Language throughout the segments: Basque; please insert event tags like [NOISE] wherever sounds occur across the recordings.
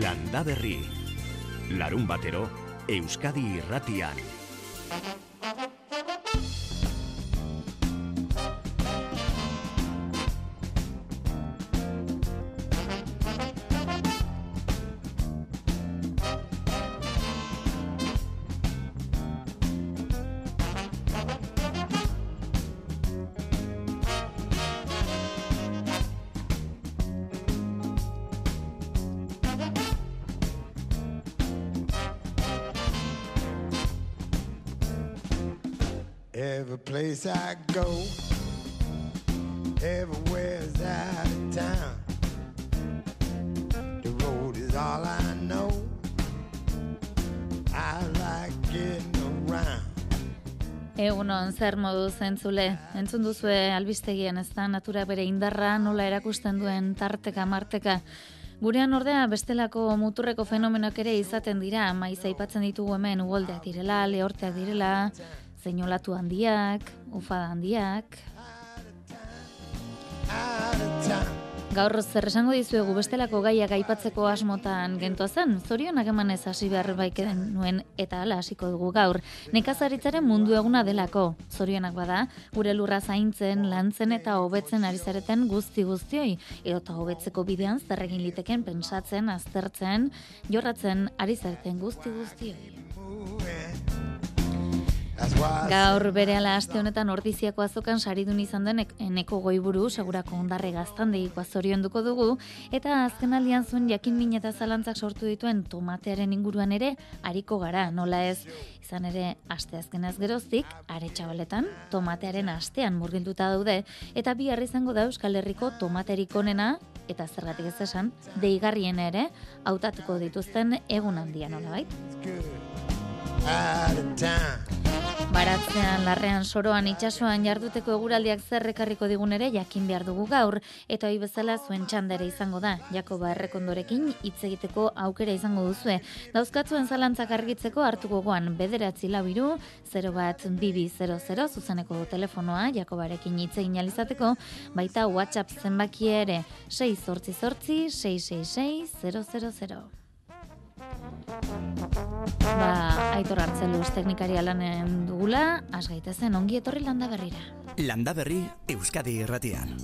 Landa Berri. Larun batero, Euskadi irratian. Egunon, zer modu zentzule, entzun duzue albistegien ez da natura bere indarra nola erakusten duen tarteka marteka. Gurean ordea bestelako muturreko fenomenoak ere izaten dira, maiz aipatzen ditugu hemen uholdeak direla, lehorteak direla, zeinolatu handiak, ufada handiak. Out of town. Gaur zer esango dizuegu bestelako gaiak aipatzeko asmotan gentoazen, zorionak emanez hasi behar baikeden nuen eta hala hasiko dugu gaur. Nekazaritzaren mundu eguna delako, zorionak bada, gure lurra zaintzen, lantzen eta hobetzen ari zareten guzti guztioi, edota hobetzeko bidean zer egin liteken pentsatzen, aztertzen, jorratzen ari zareten guzti guztioi. Gaur berehala aste honetan ordiziako azokan saridun izan den ek- eneko goiburu segurako ondarre gaztandegikoa zorionduko dugu. Eta azken aldian zuen jakin min eta zalantzak sortu dituen tomatearen inguruan ere ariko gara, nola ez? Izan ere aste azkenaz geroztik are txabaletan tomatearen astean murgilduta daude. Eta bihar izango da Euskal Herriko tomaterik onena eta zergatik ez esan deigarrien ere hautatuko dituzten egun handia nola bait? Baratzean, larrean, soroan, itsasoan jarduteko eguraldiak zerrekarriko digun ere jakin behar dugu gaur, eta hoi bezala zuen txandere izango da, Jakoba errekondorekin hitz egiteko aukera izango duzue. Dauzkatzuen zalantzak argitzeko hartuko goan, bederatzi lau iru, 0 bat bibi 00 zuzeneko telefonoa, Jakobarekin hitz egin alizateko, baita WhatsApp zenbaki ere, 6 sortzi sortzi, 666 000. Ba, aitor hartzeluz teknikaria lanen dugula, has gaitezen ongi etorri landa berrira. Landa Berri, Euskadi irratian.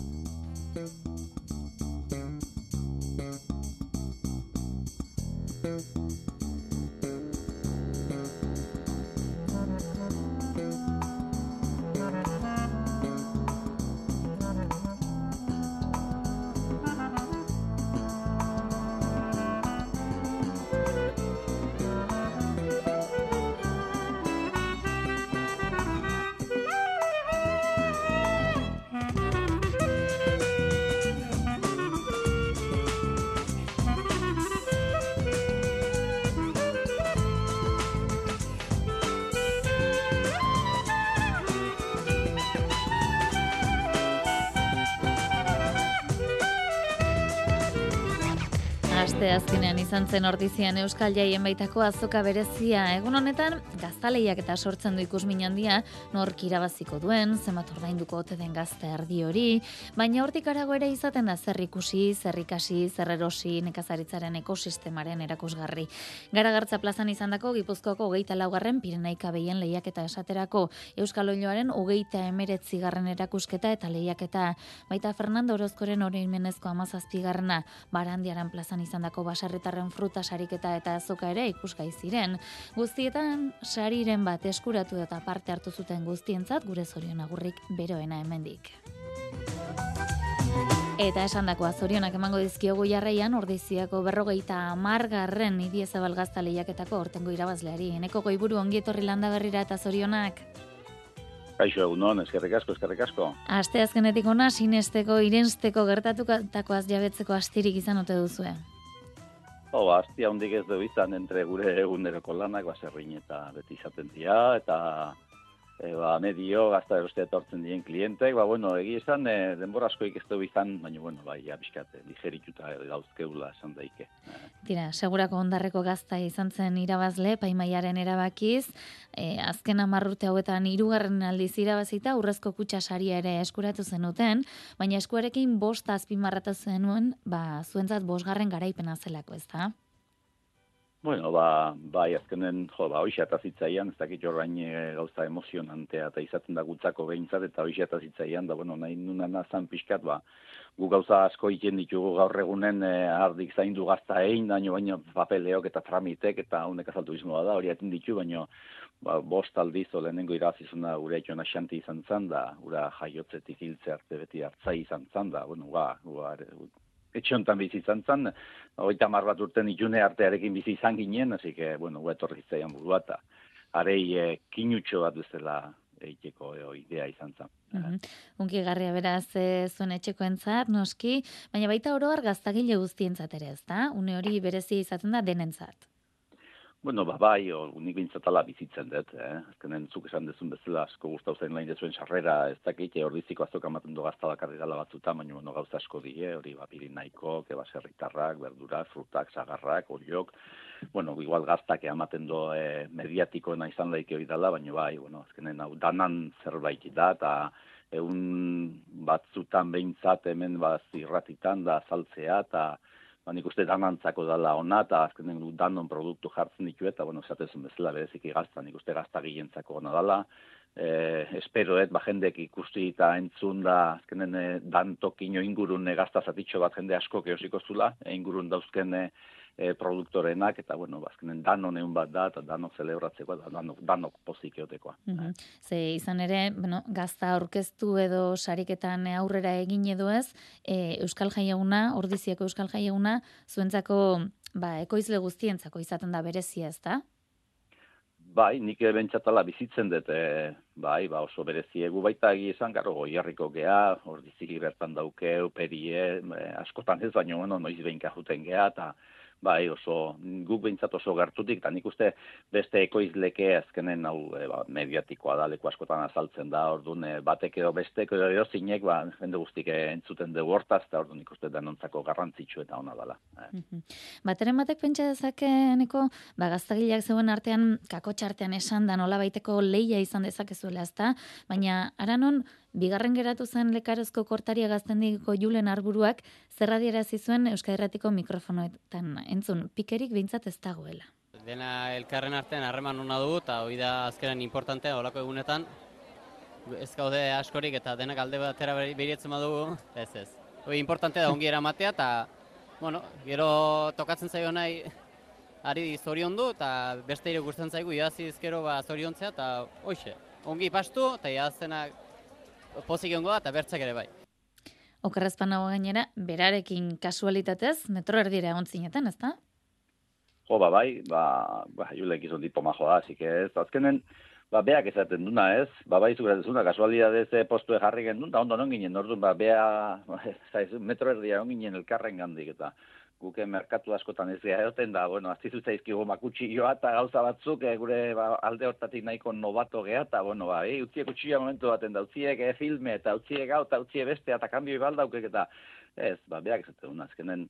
Aste azkenean izan zen ordizian Euskal Jaien baitako azoka berezia. Egun honetan, gaztaleiak eta sortzen du ikusmin handia, nork irabaziko duen, zenbat ordainduko ote den gazte erdi hori, baina hortik arago ere izaten da zer ikusi, zer ikasi, zer erosi, nekazaritzaren ekosistemaren erakusgarri. Garagartza plazan izandako Gipuzkoako hogeita laugarren Pirenaika behien lehiaketa esaterako Euskal Oiloaren hogeita emeretzi garren erakusketa eta lehiaketa. Baita Fernando Orozkoren oroimenezko amazazpigarrena, barandiaran plazan izandako basarretarren fruta sariketa eta azoka ere ikusgai ziren. Guztietan, sariren bat eskuratu eta parte hartu zuten guztientzat gure zorion agurrik beroena hemendik. Eta esan dakoa zorionak emango dizkiogu jarraian ordiziako berrogeita amargarren idiezabal gazta lehiaketako ortengo irabazleari. Eneko goiburu ongi etorri landa berrira eta zorionak. Kaixo egunon, eskerrik asko, eskerrik asko. Aste azkenetik ona sinesteko, irensteko gertatutakoaz jabetzeko astirik izan ote duzue. Oh, astia hondik ez du izan entre gure eguneroko lanak, baserrin eta beti izaten dira, eta e, ba, medio, gazta eroste etortzen dien klientek, ba, bueno, egi esan, e, denbora askoik ez du izan, baina, bueno, bai, abiskate, digerituta gauzkeula esan daike. Tira, segurako ondarreko gazta izan zen irabazle, paimaiaren erabakiz, e, azken amarrute hauetan hirugarren aldiz irabazita, urrezko kutsa saria ere eskuratu zenuten, baina eskuarekin bost azpimarratu zenuen, ba, zuentzat bosgarren garaipena zelako, ez da? Bueno, ba, bai, azkenen, jo, ba, hoxe zitzaian, ez dakit jorrain e, gauza emozionantea, eta izaten da gutzako behintzat, eta hoxe zitzaian, da, bueno, nahi nuna nazan pixkat, ba, gu gauza asko iten ditugu gaur egunen e, ardik zaindu gazta egin, daño baino papeleok eta tramitek, eta honek azaltu izmoa da, hori atin ditu, baino, ba, bost aldiz, o lehenengo irazizuna gure etxona xanti izan zan, da, ura jaiotzetik hiltze arte beti hartzai izan zan, da, bueno, ba, ba, etxe honetan bizi izan zen, oita bat urten itune artearekin bizi izan ginen, hasi que, bueno, guetorri zaian burua, eta arei e, kinutxo bat bezala eiteko e, idea izan zen. Mm -hmm. Garria beraz e, zuen etxeko entzat, noski, baina baita oroar gaztagile guztientzat ere ez da? Une hori berezia izaten da denentzat. Bueno, ba, bai, o, unik bintzatala bizitzen dut, eh? Azkenen zuk esan dezun bezala, asko gustau zen lain dezuen sarrera, ez dakit, hor diziko azok amaten du gazta bakarri gala batzuta, baina bueno, gauza asko die, hori ba, nahiko, keba serritarrak, berdurak, frutak, zagarrak, horiok, bueno, igual gaztak amaten do eh, mediatiko nahi izan laike hori dela, baina bai, bueno, azkenen hau danan zerbait da, eta egun batzutan behintzat hemen ba, zirratitan da saltzea, eta ba, nik uste danantzako dela ona, eta azkenen du danon produktu jartzen ditu, eta, bueno, esatezun bezala bereziki gazta, nik uste gazta gilentzako ona dela, e, esperoet, ba, jendek ikusti eta entzun da, azkenen e, dan tokino ingurun e, gazta zatitxo bat jende asko keosiko zula, e, ingurun dauzken e, e, produktorenak, eta bueno, bazkenen dano neun bat da, eta dano celebratzeko, da, dano, dano pozik eotekoa. Mm Ze izan ere, bueno, gazta orkestu edo sariketan aurrera egin edo ez, e, Euskal Jaiaguna, ordizieko Euskal Jaiaguna, zuentzako, ba, ekoizle guztientzako izaten da berezia ez da? Bai, nik bentsatala bizitzen dut, e, bai, ba oso bereziegu baita egi esan, garo, goiarriko gea, hor diziki bertan dauke, uperie, e, askotan ez baino, bueno, noiz behin kajuten gea, eta bai oso guk behintzat oso gertutik eta nik uste beste ekoizleke azkenen hau e, ba, mediatikoa da leku askotan azaltzen da ordun e, batek edo besteko edo zinek ba jende guztik entzuten dugu hortaz eta ordun ikuste danontzako garrantzitsu eta ona dela eh. Mhm. bateren batek pentsa dezakeneko ba gaztagileak zeuen artean kakotxartean esan da nola baiteko leia izan dezakezuela ezta baina aranon Bigarren geratu zen lekarezko kortaria gaztendiko julen arburuak zerradiera zizuen Euskal Herratiko mikrofonoetan. Entzun, pikerik bintzat ez dagoela. Dena elkarren artean harreman hona dugu eta hori da azkeren importantea olako egunetan. Ez gaude askorik eta denak alde batera behirietzen badugu, ez ez. Hori importantea da ongi eramatea eta, bueno, gero tokatzen zaio nahi ari zorion du eta beste ere gustatzen zaigu idaziz gero ba zoriontzea eta hoxe. Ongi pastu eta idazenak pozik egongo da, eta bertzak ere bai. Okerrezpan nago gainera, berarekin kasualitatez, metro erdira egon zineten, ez da? Jo, ba, bai, ba, ba, julek izan dipo majo da, zik ez, azkenen, ba, beak ezaten duna, ez, ba, bai, zuk ezaten kasualidadez e, postu jarri gendun, da, ondo non ginen, orduan, ba, bea, [LAUGHS] zaiz, metro erdia egon ginen elkarren gandik, eta, guke merkatu askotan ez gara egoten da, bueno, aztizu zaizkigu makutsi joa eta gauza batzuk e, gure ba, alde hortatik nahiko nobato geha, eta bueno, ba, e, utziek utxia momentu baten da, utziek e, filme eta utziek gau eta utziek beste eta kambio ibaldaukek eta ez, ba, behak ez dut, azkenen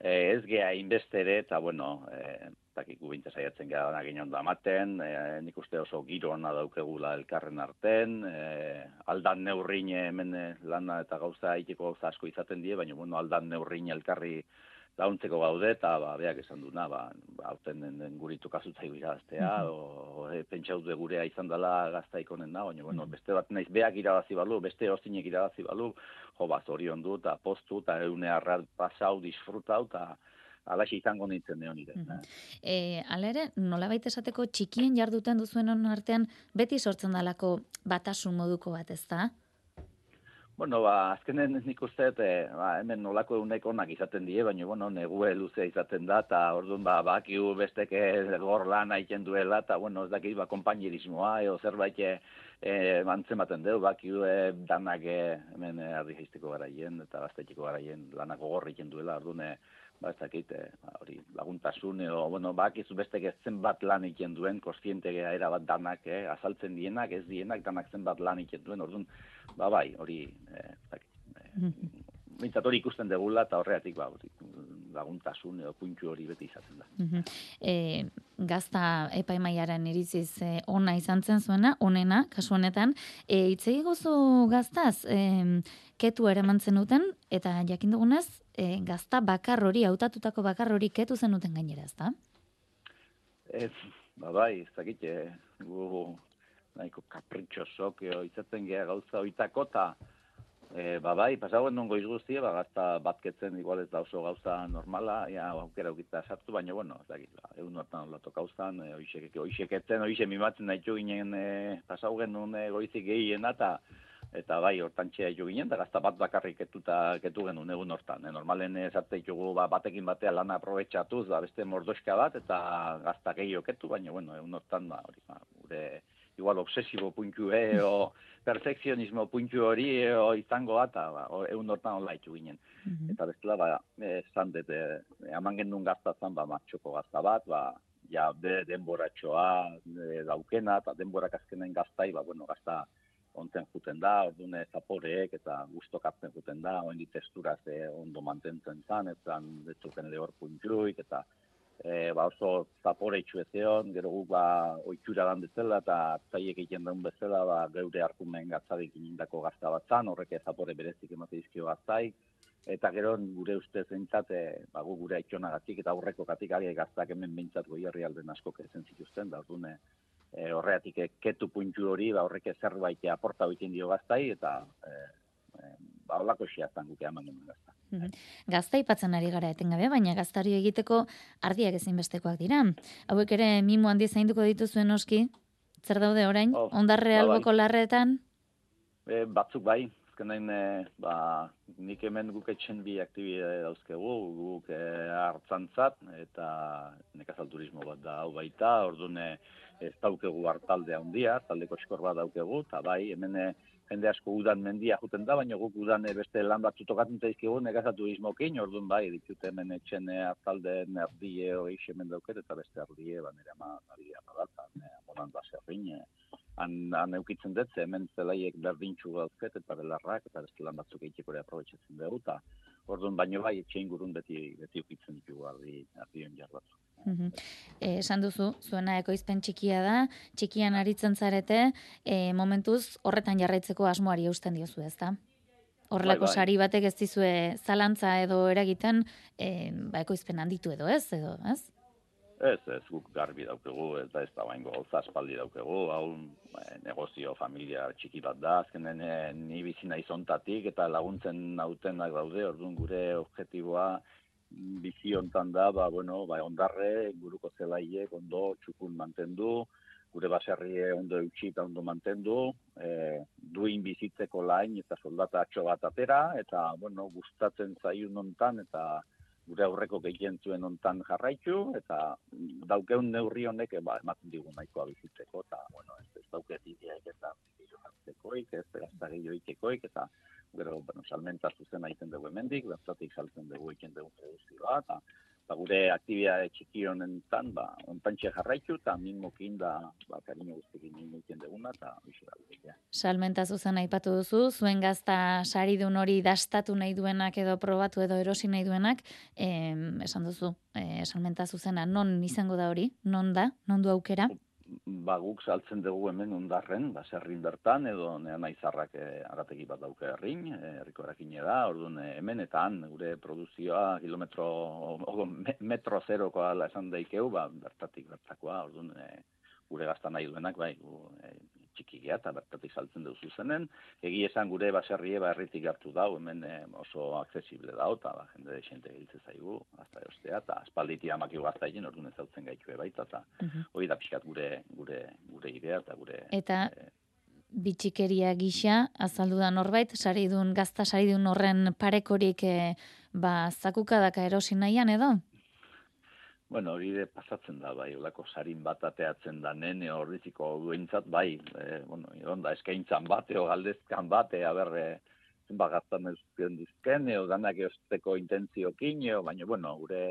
e, ez geha inbestere eta bueno, e, takiku bintza saiatzen gara da ginen da amaten, e, nik uste oso giro hona daukegula elkarren arten, e, aldan neurrin hemen lana eta gauza itiko gauza asko izaten die, baina bueno, aldan neurrin elkarri launtzeko gaude eta ba beak esan duna ba aurten den, den guritu kasutzaigu iraztea mm o, e, gurea izan dela gaztaik honen da baina bueno beste bat naiz beak irabazi balu beste ozinek irabazi balu jo ba zorion du ta postu ta eune arrat pasau disfrutau ta alaxe izango nintzen neon ire. Mm -hmm. e, alere, nola baita esateko txikien jarduten duzuen artean, beti sortzen dalako batasun moduko bat, ez da? Bueno, ba, azkenen nik uste, e, ba, hemen nolako egunek onak izaten die, baina, bueno, negue luzea izaten da, eta orduan, ba, bakiu besteke gor lan aiken duela, eta, bueno, ez dakit, ba, kompainierismoa, eo zerbait e, e, mantzen baten deu, bakiu e, danak hemen e, ardi jaizteko garaien, eta gaztetiko garaien lanako gorri duela, orduan, e, ba, ez dakit, eh, ba, hori, laguntasun, edo, bueno, bak, ez beste zen bat lan iken duen, kostiente era bat danak, eh, azaltzen dienak, ez dienak, danak zen bat lan iken duen, orduan, ba, bai, hori, eh, zakit, eh, mm-hmm. hori ikusten degula, eta horreatik, ba, hori, laguntasun edo puntxu hori beti izaten da. Mm e, gazta epaimaiaren iriziz e, ona izan zen zuena, onena, kasu honetan, e, itzegi gozu gaztaz, e, ketu ere mantzen duten, eta jakin dugunez, e, gazta bakar hori, hautatutako bakar hori ketu zen duten gainera, ezta? Ez, ba bai, ez dakit, eh, gu nahiko kapritxosok eh, izaten geha gauza oitako, eta e, ba bai, pasagoen nongo izguzti, ba gazta batketzen igual ez da oso gauza normala, ja, aukera ukita sartu, baina, bueno, ez dakit, ba, egun hortan olato gauzan, e, oixek, oixeketzen, oixe mimatzen nahi ginen e, pasagoen nun e, goizik gehiena, eta eta bai hortan txea jo ginen, da gazta bat bakarrik etuta ketu genuen egun hortan. E, normalen esarte ditugu ba, batekin batea lana aprobetsatuz, ba, beste mordoska bat, eta gazta gehiago ketu, baina bueno, egun hortan, ba, hori, ba, gure igual obsesibo puntu e, o perfekzionismo puntu hori e, o izango bat, ba, egun hortan hola itxu ginen. Mhm. Eta bestela, ba, esan dut, e, eman genuen gazta zan, ba, matxoko gazta bat, ba, ja, de, denboratxoa e, daukena, eta denborak azkenen gaztai, ba, bueno, gazta, onten juten da, ordune zaporeek eta gustokatzen juten da, oen testura ze ondo mantentzen zan, ez zan detzuken lehor puntruik, eta e, ba oso zapore itxu ezeon, gero guk ba oitxura dan bezala, eta zaiek egiten daun bezala, ba, geure arkumen gatzadik inindako gazta bat zan, horrek zapore berezik emate izkio gaztaik, eta gero gure ustez zentzat, e, ba, gu gure gatik, eta aurreko gatik ari gaztak hemen bintzat goi herri alden asko kezen zituzten, da e, horreatik ketu puntu hori, ba, horrek zerbait aporta egiten dio gaztai, eta e, e, ba, holako xiaztan guke eman genuen gazta. Mhm. Gazta ipatzen ari gara etengabe, baina gaztari egiteko ardiak ezinbestekoak dira. Hauek ere mimo handi zainduko dituzuen oski, zer daude orain, oh, ondarre ba, alboko larretan? E, batzuk bai, azkenein, e, ba, nik hemen guk etxen bi aktibide dauzkegu, guk e, hartzantzat, eta nekazal turismo bat da hau baita, orduan ez daukegu hartalde handia, taldeko eskor bat daukegu, eta bai, hemen eh, jende asko udan mendia juten da, baina guk udan eh, beste lan bat zutokatzen zaizkigu negazatu izmokin, orduan bai, ditut hemen etxen eh, hartalde nerdie hori hemen dauket, eta beste ardie, ba, nire ama, naria badata, monan da zerrin, han, han eukitzen dut, hemen zelaiek berdintxu gauzket, eta belarrak, eta beste lan batzuk egiteko aprobetsatzen dugu, eta orduan baino bai, etxe ingurun beti, beti eukitzen ditugu ardi, ardi batzuk. Mm esan duzu, zuena ekoizpen txikia da, txikian aritzen zarete, e, momentuz horretan jarraitzeko asmoari eusten diozu ez da? Horrelako bai, bai. sari batek ez dizue zalantza edo eragiten, e, ba, ekoizpen handitu edo ez, edo, ez? Ez, ez, guk garbi daukegu, ez da ez da bain gauza espaldi daukegu, hau negozio, familia txiki bat da, azkenen ni bizina izontatik eta laguntzen nautenak daude, orduan gure objetiboa, bizi hontan da, ba, bueno, ba, ondarre, guruko zelaiek ondo txukun mantendu, gure baserrie ondo eutxi eta ondo mantendu, e, duin bizitzeko lain eta soldata atxo bat atera, eta, bueno, gustatzen zaiun hontan, eta gure aurreko gehien zuen hontan jarraitu, eta daukeun neurri honek, ba, ematen digu nahikoa bizitzeko, eta, bueno, ez, ez dauket ideak eta jartzekoik, ez, da gehioikekoik, eta gero, bueno, salmenta zuzen egiten dugu hemendik, bertatik saltzen dugu egiten dugu produzioa, eta ba, gure aktibia txiki honen tan, ba, ontantxe jarraitu, eta minmokin da, ba, karino guztekin egiten duguna, eta hoxe da. Salmenta zuzen aipatu duzu, zuen gazta saridun hori dastatu nahi duenak edo probatu edo erosi nahi duenak, em, esan duzu, e, salmenta zuzena, non izango da hori, non da, non du aukera? Ba, guk saltzen dugu hemen ondarren, ba, zerrin bertan, edo nea naizarrak e, agategi bat dauke herrin, eh, herriko erakine da, orduan e, hemen eta han, gure produzioa kilometro, o, metro zerokoa esan daikeu, ba, bertatik bertakoa, orduan e, gure gazta nahi duenak, bai, gu, e, txiki geha, eta bertatik saltzen duzu zenen. Egi esan gure baserrie ba erritik hartu dau, hemen eh, oso aksesible da, eta ba, jende desente giltze zaigu, azta eostea, eta espalditi amaki gazta egin, orduan ez zautzen gaitu baita, eta uh hori da pixkat gure, gure, gure idea, eta gure... Eta... E, bitxikeria gisa, azaldu da norbait, saridun, gazta saridun horren parekorik e, ba, zakukadaka erosi nahian edo? Bueno, hori de pasatzen da, bai, olako sarin bat ateatzen da, nene horriziko duentzat, bai, e, bueno, da, eskaintzan bat, eo galdezkan bat, ea berre, zenba gaztan dizken, eo danak eusteko intentziokin, eo, baina, bueno, gure,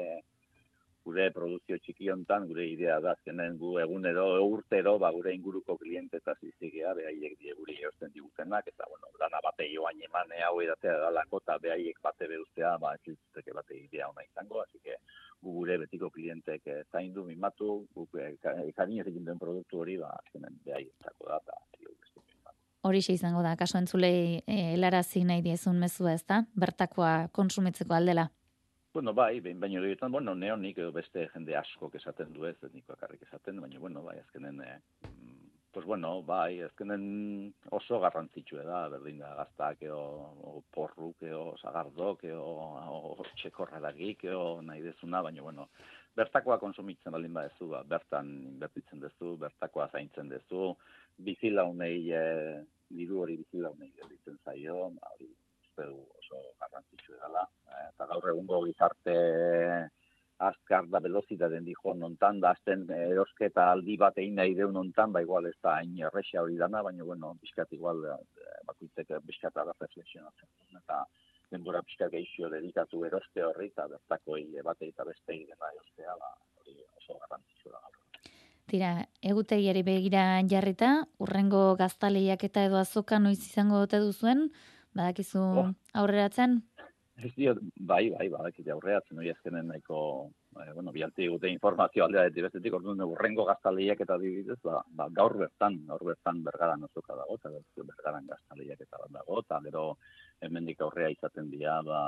gure produzio txiki hontan, gure idea da, zenen gu egunero, urtero, ba, gure inguruko kliente eta zizigea, behaiek die guri eusten digutenak, eta, bueno, dana bate joan emane hau edatea dalako, eta behaiek bate beuztea, ba, ez bate idea hona izango, así que, gu gure betiko klientek e, zaindu, mimatu, guk e, egin den produktu hori, ba, azkenen behai ezako da, Hori izango da, kaso entzulei e, helarazi nahi diezun mezua ez da, bertakoa konsumitzeko aldela? Bueno, bai, behin baino gehiagotan, bueno, neonik edo beste jende asko esaten du ez, nik bakarrik esaten, baina, bueno, bai, azkenen, eh, mm, pues bueno, bai, azkenen oso garrantzitsua da, berdin da, gaztak, eo, o porruk, eo, zagardok, eo, o txekorraragik, eo, nahi dezuna, baina, bueno, bertakoa konsumitzen baldin badezu, ba, bertan inbertitzen dezu, bertakoa zaintzen dezu, bizilaunei, e, diru hori bizilaunei gelditzen zaio, ba, hori, uste du oso garrantzitsu edala. Eh, eta gaur egungo gizarte azkar da den dijo nontan da azten erosketa aldi bat egin nahi deun nontan, ba igual ez da hain errexia hori dana, baina bueno, bizkat igual eh, bakuitzek bizkat da reflexionatzen. Eta denbora bizkat gehizio dedikatu eroste horri eta bertako bate eta beste dena erostea, ba, hori oso garrantzitsu da Tira, egutegiari begira jarrita, urrengo gaztaleiak eta edo azoka noiz izango dute duzuen, badakizu oh. aurreratzen? Ez dio, bai, bai, badakite aurreratzen, hori azkenen nahiko, bai, bueno, bialti gute informazio aldea deti bestetik, orduan urrengo gaztaleiak eta dibidez, ba, ba, gaur bertan, gaur bertan bergaran oso dago, eta bergaran gaztaleiak eta dago, eta gero hemendik aurrea izaten dira, ba,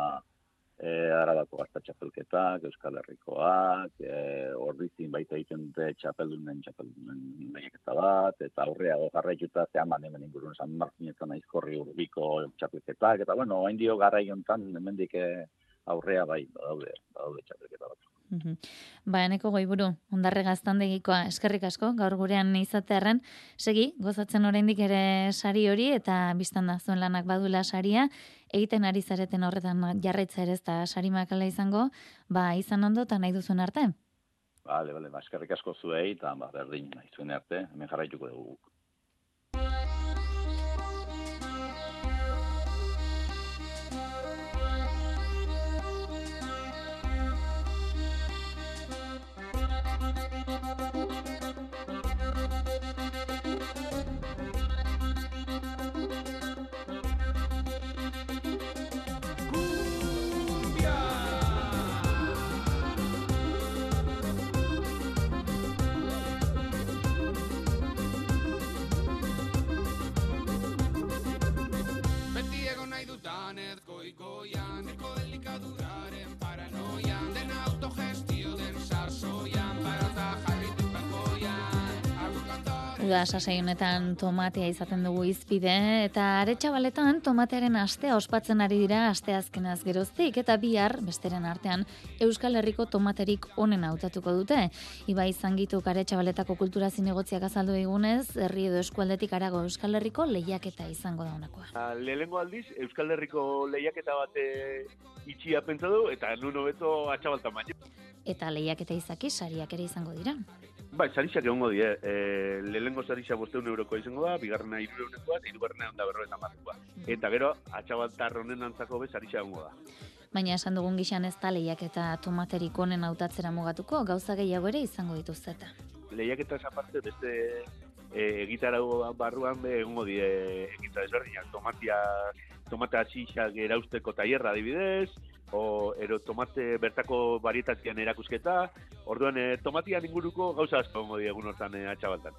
e, arabako gazta txapelketak, Euskal Herrikoak, e, ordizin baita egiten dute txapeldunen txapeldunen eta bat, eta aurreago jarraituta zehan ban hemen ingurun San Martinetan aizkorri urbiko txapelketak, eta bueno, hain dio garra hemendik e, aurrea bai, badaude, badaude txapelketa bat. Ba, eneko goiburu, ondarre gaztandegikoa eskerrik asko, gaur gurean izatearen, segi, gozatzen oraindik ere sari hori, eta biztan da zuen lanak badula saria, egiten ari zareten horretan jarraitza ere ez da sari makala izango, ba, izan ondo, eta nahi duzuen arte? Bale, bale, ba, eskerrik asko zuei, eta ba, berdin, nahi zuen arte, hemen jarraituko dugu. Da sasai honetan tomatea izaten dugu izpide eta aretxabaletan tomatearen astea ospatzen ari dira asteazkenaz geroztik eta bihar besteren artean Euskal Herriko tomaterik onen hautatuko dute. Iba izan gitu aretxabaletako kultura zinegotziak azaldu digunez, herri edo eskualdetik arago Euskal Herriko lehiaketa izango da honakoa. Lehengo aldiz, Euskal Herriko lehiaketa bate itxia pentsa du eta nuno beto atxabaltan baino. Eta lehiaketa izaki sariak ere izango dira. Bai, sarixak egongo die. E, lehenengo sarixak bosteun euroko izango da, bigarrena iru eunekoa, eta irugarrena onda berroetan batikoa. Eta gero, atxabaltar honen antzako be sarixa egongo da. Baina esan dugun gixan ez da lehiak eta tomaterik honen hautatzera mugatuko, gauza gehiago ere izango dituzeta. Lehiak eta esaparte beste e, egitarau barruan be egongo die egitza desberdinak. Tomatia, tomatea xixak erausteko taierra adibidez, o ero tomate bertako varietatian erakusketa, orduan e, tomatian inguruko gauza asko ongo diegun hortan e, atxabaltan.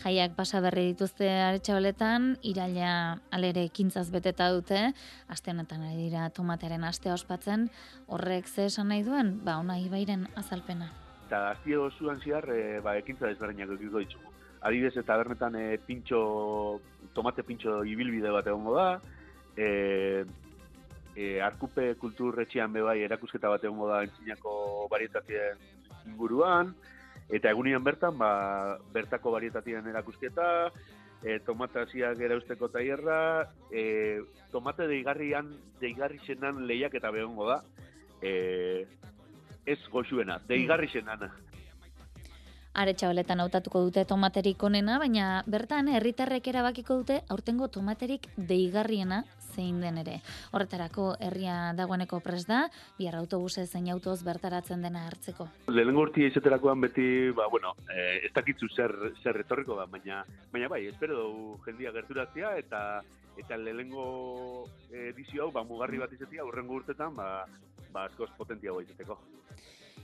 Jaiak pasa berri dituzte atxabaletan, iraila alere ekintzaz beteta dute, aste honetan ari dira tomatearen aste ospatzen, horrek ze esan nahi duen, ba, ona ibairen azalpena. Eta azte osuan ziar, e, ba, ekintza desberdinak ekiko ditugu. Adibidez eta bernetan e, pintxo, tomate pintxo ibilbide bat egongo da, e, e, arkupe kulturretxean bebai erakusketa bat egongo da entzinako barietatien inguruan, eta egunian bertan, ba, bertako barietatien erakusketa, e, tomataziak erausteko taierra, e, tomate deigarrian, deigarri zenan lehiak eta behongo da, e, ez goxuena, deigarri zenan. Aretxabaletan hautatuko dute tomaterik onena, baina bertan herritarrek erabakiko dute aurtengo tomaterik deigarriena zein den ere. Horretarako herria dagoeneko pres da, bihar autobuse zein autoz bertaratzen dena hartzeko. Lehenengo urtia izaterakoan beti, ba, bueno, eh, ez dakitzu zer, zer retorriko da, baina, baina bai, espero du jendia gerturazia eta eta lehenengo edizio hau, ba, mugarri bat izatea, urrengo urtetan, ba, ba, askoz potentiago izateko.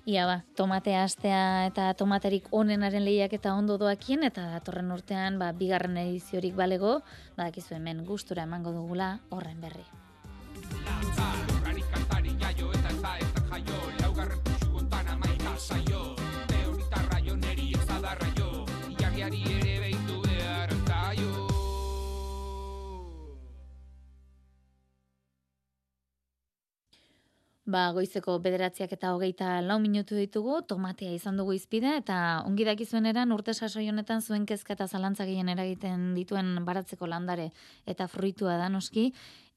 Ia ba, tomatea astea eta tomaterik onenaren lehiak eta ondo doakien, eta datorren urtean, ba, bigarren ediziorik balego, badakizu hemen gustura emango dugula horren berri. Ba, goizeko bederatziak eta hogeita lau minutu ditugu, tomatea izan dugu izpide, eta ongi dakizuen eran urte sasoi honetan zuen kezka eta zalantza gehien eragiten dituen baratzeko landare eta fruitua da noski,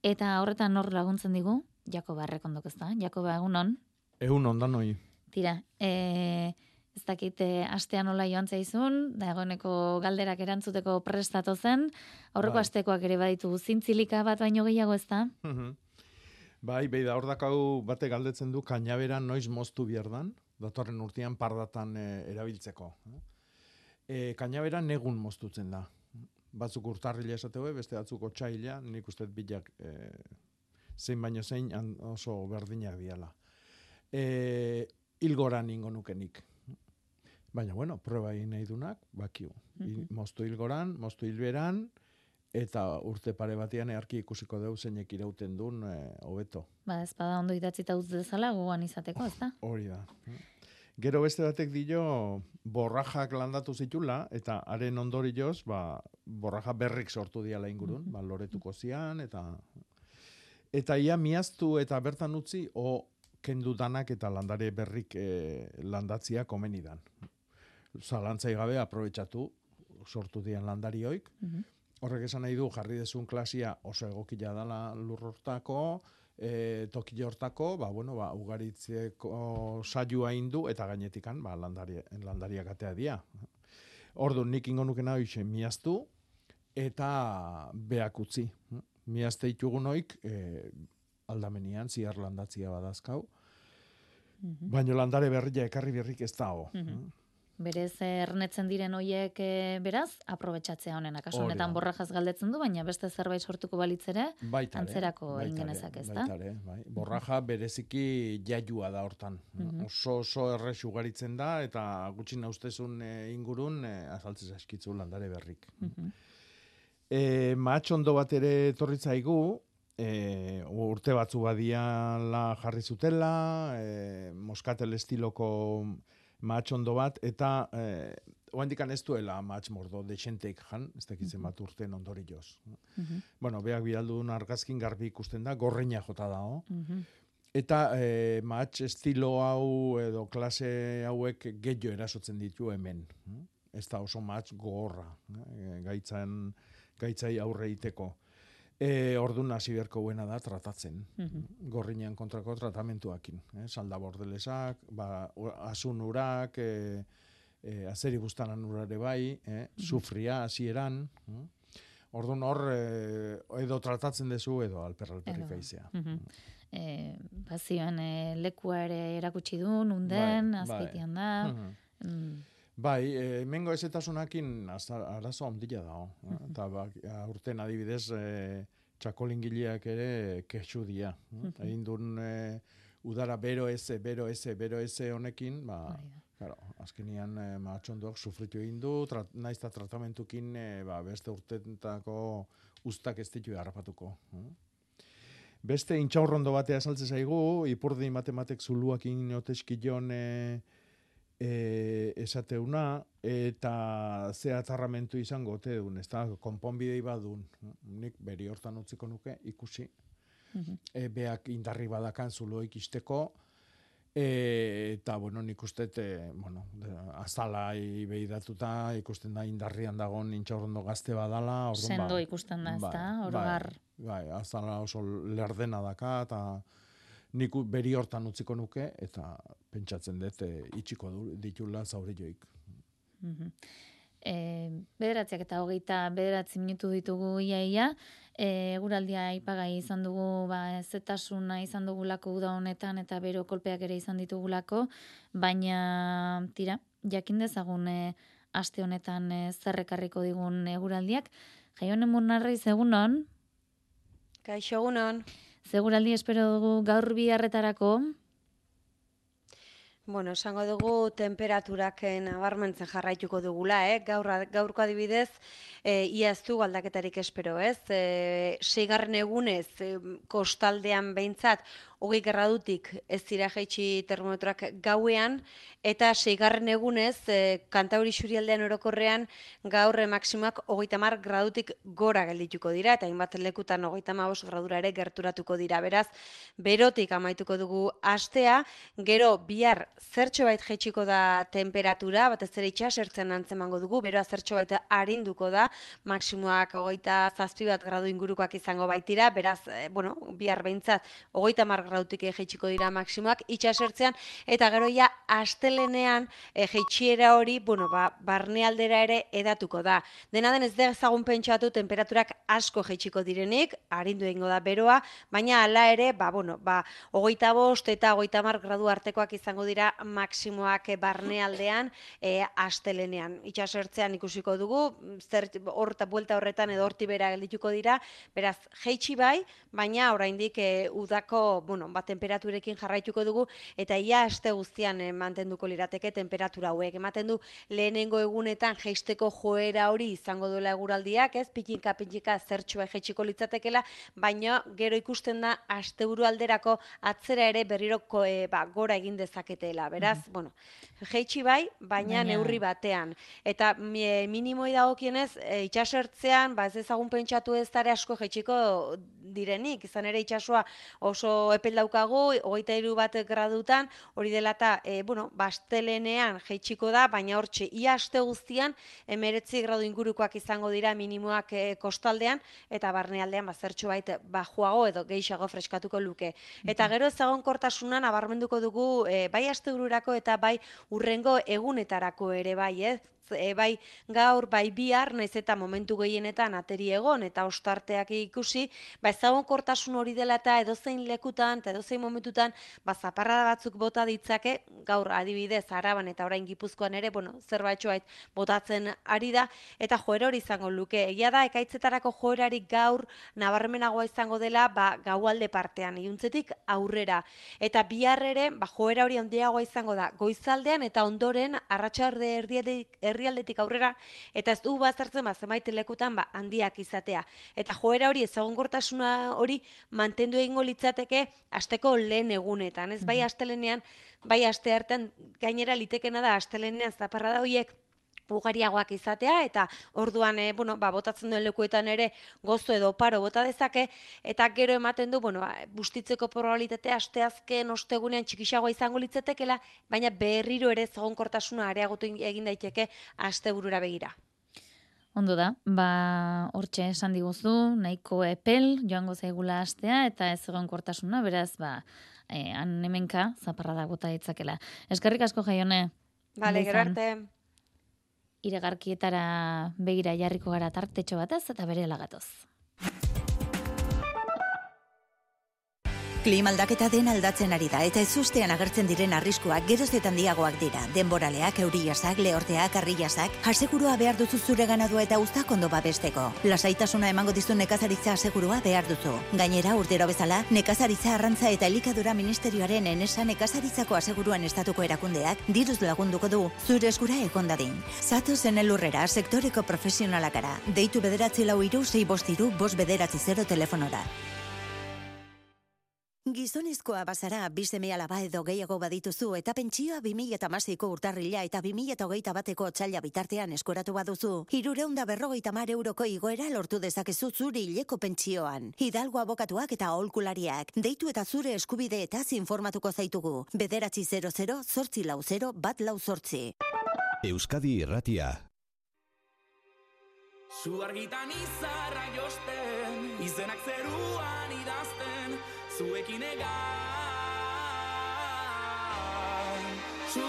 eta horretan hor laguntzen digu, Jakoba errekondok ez da, Jakoba egunon? Egun ondan hoi. Tira, e, ez dakit e, astean nola joan zaizun, da egoneko galderak erantzuteko prestatu zen, aurreko Bai. astekoak ere baditu zintzilika bat baino gehiago ez da? Bai, bai, da hor dakau bate galdetzen du kainabera noiz moztu bierdan, datorren urtean pardatan e, erabiltzeko. E, kainabera negun moztutzen da. Batzuk urtarrila esate hoe, beste batzuk otsaila, nik uste bilak e, zein baino zein oso berdinak diala. E, ilgora ningo nukenik. Baina, bueno, proba egin nahi dunak, bakiu. Mhm. Moztu hilgoran, moztu hilberan, eta urte pare batean earki ikusiko deu zeinek irauten duen eh, hobeto. Ba, ez bada ondo idatzita utz dezala gogoan izateko, ez da? Hori da. Gero beste batek dio borrajak landatu zitula eta haren ondorioz ba, borraja berrik sortu diala ingurun, ba, loretuko zian eta eta ia miaztu eta bertan utzi o kendu danak eta landare berrik eh, landatzia komenidan. Zalantzai gabe aprobetxatu sortu dian landarioik. Mhm. Horrek esan nahi du jarri desun klasia oso egokila dela lurrortako, e, toki hortako, ba, bueno, ba, ugaritzeko saioa indu eta gainetikan ba, landari, landariak atea dia. Ordu nik ingo nukena hoxe miaztu eta beak utzi. Miazte itugun oik, e, aldamenian, ziar landatzia badazkau, Mhm. baino landare berria ekarri berrik ez dago. Mhm. Berez ernetzen diren hoiek e, beraz, aprobetxatzea honena. Kasu honetan borrajaz galdetzen du, baina beste zerbait sortuko Baita ere, Antzerako egin ere, genezake, ezta? baita ere, bai. Borraja bereziki jaiua da hortan. Mhm. Oso oso errex ugaritzen da eta gutxi naustezun e, ingurun e, azaltzen zaizkitzu landare berrik. Mhm. E, mahatx ondo bat ere etorri zaigu, e, urte batzu badiala jarri zutela, e, moskatel estiloko mahatx ondo bat, eta e, oandikan ez duela mahatx mordo dexenteik jan, ez dakitzen bat urten ondorioz. Mhm. Bueno, beak bidaldun argazkin garbi ikusten da, gorreina jota dago. Mhm. Eta e, match estilo hau edo klase hauek gehiago erasotzen ditu hemen. Ez da oso match gogorra, eh, gaitzan, gaitzai aurre iteko. E, ordun hasi beharko buena da tratatzen. Mhm. Gorrinean kontrako tratamentuakin. Eh? Salda bordelesak, ba, asun urak, e, e, azeri bustanan urare bai, eh? sufria hasieran. hm? Ordun hor, e, edo tratatzen dezu edo alper alperrik Edo. aizea. Mhm. E, bazioan e, lekua ere erakutsi du, nunden, Bai, bai. azpeitian da. Mm, Bai, e, mengo ezetasunakin arazo ondila dago. eh? Eta ba, urten adibidez, e, txakolingileak ere kexu dia. eh? Egin duen e, udara bero eze, bero eze, bero eze honekin, ba, claro, azkenian e, mahatxondoak sufritu egin du, tra, naiz eta tratamentukin e, ba, beste urtentako ustak ez ditu harrapatuko. eh? Beste intxaurrondo batea esaltze zaigu, ipurdi matematek zuluakin oteskion e, e, esateuna, eta ze atarramentu izango ote duen, ez da, konponbidei badun. Nik beri hortan utziko nuke, ikusi. Mhm. E, beak indarri badakan zuloik isteko, e, eta, bueno, nik uste, e, bueno, azala beidatuta, ikusten da indarrian dagoen intxaurrondo gazte badala. Orduan, Sendo ba, ikusten da, ez bai, da? bai. Orogar. Bai, azala oso lerdena daka, eta nik beri hortan utziko nuke, eta pentsatzen dut e, itxiko du, ditula zaurioik. Mhm. E, bederatziak eta hogeita bederatzi minutu ditugu iaia, e, eguraldia aipagai izan dugu, ba, zetasuna izan dugulako uda honetan eta bero kolpeak ere izan ditugulako, baina tira, jakin dezagun e, aste honetan e, zerrekarriko digun eguraldiak. Jaionen murnarriz egunon, Kaixo egunon. Seguraldi espero dugu gaur biharretarako, Bueno, esango dugu temperaturak eh, nabarmentzen jarraituko dugula, eh? Gaur, gaurko adibidez, e, ia ez du aldaketarik espero, ez? E, seigarren egunez, e, kostaldean behintzat, hogei gradutik ez dira jaitsi termometroak gauean, eta seigarren egunez, e, kantauri xurialdean orokorrean, gaur e, maksimoak hogeita mar gradutik gora geldituko dira, eta hainbat lekutan hogeita mabos gradura ere gerturatuko dira. Beraz, berotik amaituko dugu astea, gero bihar zertxo bait jaitsiko da temperatura, batez ere itxasertzen antzemango dugu, beroa zertxo bait arinduko da, maksimoak hogeita zazpi bat gradu ingurukoak izango baitira, beraz, e, bueno, bihar behintzat, hogeita mar gradutik jaitsiko dira maksimoak itxasertzean, eta gero ja, astelenean e, jeitsiera hori, bueno, ba, barnealdera ere edatuko da. Dena den ez da ezagun pentsatu temperaturak asko jeitsiko direnik, arindu egingo da beroa, baina hala ere, ba, bueno, ba, ogeita bost eta ogeita mar gradu artekoak izango dira maksimoak barnealdean e, astelenean. Itxasertzean ikusiko dugu, zer horta buelta horretan edo horti bera geldituko dira, beraz, jeitsi bai, baina oraindik e, udako, bueno, ba, temperaturekin jarraituko dugu, eta ia aste guztian e, mantenduko lirateke temperatura hauek. Ematen du lehenengo egunetan jeisteko joera hori izango duela eguraldiak, ez pitinka pitinka zertxua jeitsiko litzatekela, baina gero ikusten da asteburu alderako atzera ere berriro e, ba, gora egin dezaketela. Beraz, mm bueno, jeitsi bai, baina, neurri batean. Eta e, minimoi dagokienez, e, itxasertzean, ba ez ezagun pentsatu ez dara asko jeitsiko direnik, izan ere itxasua oso epel daukagu, hogeita iru bat gradutan, hori dela eta, e, bueno, bastelenean jeitsiko da, baina hortxe, ia aste guztian, emeretzi gradu ingurukoak izango dira minimoak e, kostaldean, eta barnealdean bazertxo bait bajuago edo gehiago freskatuko luke. Eta gero ezagon kortasunan abarmenduko dugu e, bai aste eta bai urrengo egunetarako ere bai, ez? E, bai gaur, bai bihar, naiz eta momentu gehienetan ateri egon eta ostarteak ikusi, ba ezagun hori dela eta edozein lekutan eta edozein momentutan, ba zaparrada batzuk bota ditzake, gaur adibidez, araban eta orain gipuzkoan ere, bueno, zerbaitxoait botatzen ari da, eta joera hori izango luke. Egia da, ekaitzetarako joerarik gaur nabarmenagoa izango dela, ba gaualde partean, iuntzetik aurrera. Eta bihar ere, ba joera hori handiagoa izango da, goizaldean eta ondoren arratsalde erdiatik herrialdetik aurrera eta ez du bazartzen ba zenbait lekutan ba handiak izatea. Eta joera hori ezagonkortasuna hori mantendu egingo litzateke asteko lehen egunetan ez? Bai astelenean bai aste hartan gainera litekena da astelenean zaparrada hoiek ugariagoak izatea eta orduan e, bueno, ba, botatzen duen lekuetan ere gozo edo paro bota dezake eta gero ematen du bueno, ba, bustitzeko probabilitatea asteazken ostegunean txikixagoa izango litzetekela, baina berriro ere zegonkortasuna areagotu egin daiteke asteburura begira. Ondo da, ba, hortxe esan diguzu, nahiko epel, joango zaigula astea, eta ez egon kortasuna, beraz, ba, e, han hemenka, zaparra da gota ditzakela. Eskerrik asko jaione. Vale, gero arte iragarkietara begira jarriko gara tartetxo batez eta bere lagatoz. Klimaldaketa den aldatzen ari da eta ez ustean agertzen diren arriskuak geroz eta handiagoak dira. Denboraleak, euriasak, lehorteak, arriasak, asegurua behar duzu zure ganadua eta ustak ondo babesteko. Lasaitasuna emango dizu nekazaritza asegurua behar duzu. Gainera, urdero bezala, nekazaritza arrantza eta elikadura ministerioaren enesa nekazaritzako aseguruan estatuko erakundeak diruz lagunduko du zure eskura ekondadin. Zato zen elurrera, sektoreko profesionalakara. Deitu bederatzi lau iru, zei bostiru, bos bederatzi zero telefonora. Gizonezkoa bazara, bizeme alaba edo gehiago badituzu eta pentsioa 2008ko urtarrila eta 2008 bateko txaila bitartean eskoratu baduzu. Hirureunda berrogeita mar euroko igoera lortu dezakezu zuri hileko pentsioan. Hidalgo abokatuak eta aholkulariak. Deitu eta zure eskubide eta informatuko zaitugu. Bederatzi 00, zortzi lau 0, bat lau zortzi. Euskadi Irratia. Su argitan izarra josten, izenak zeruan idazten, zuekin egan. Su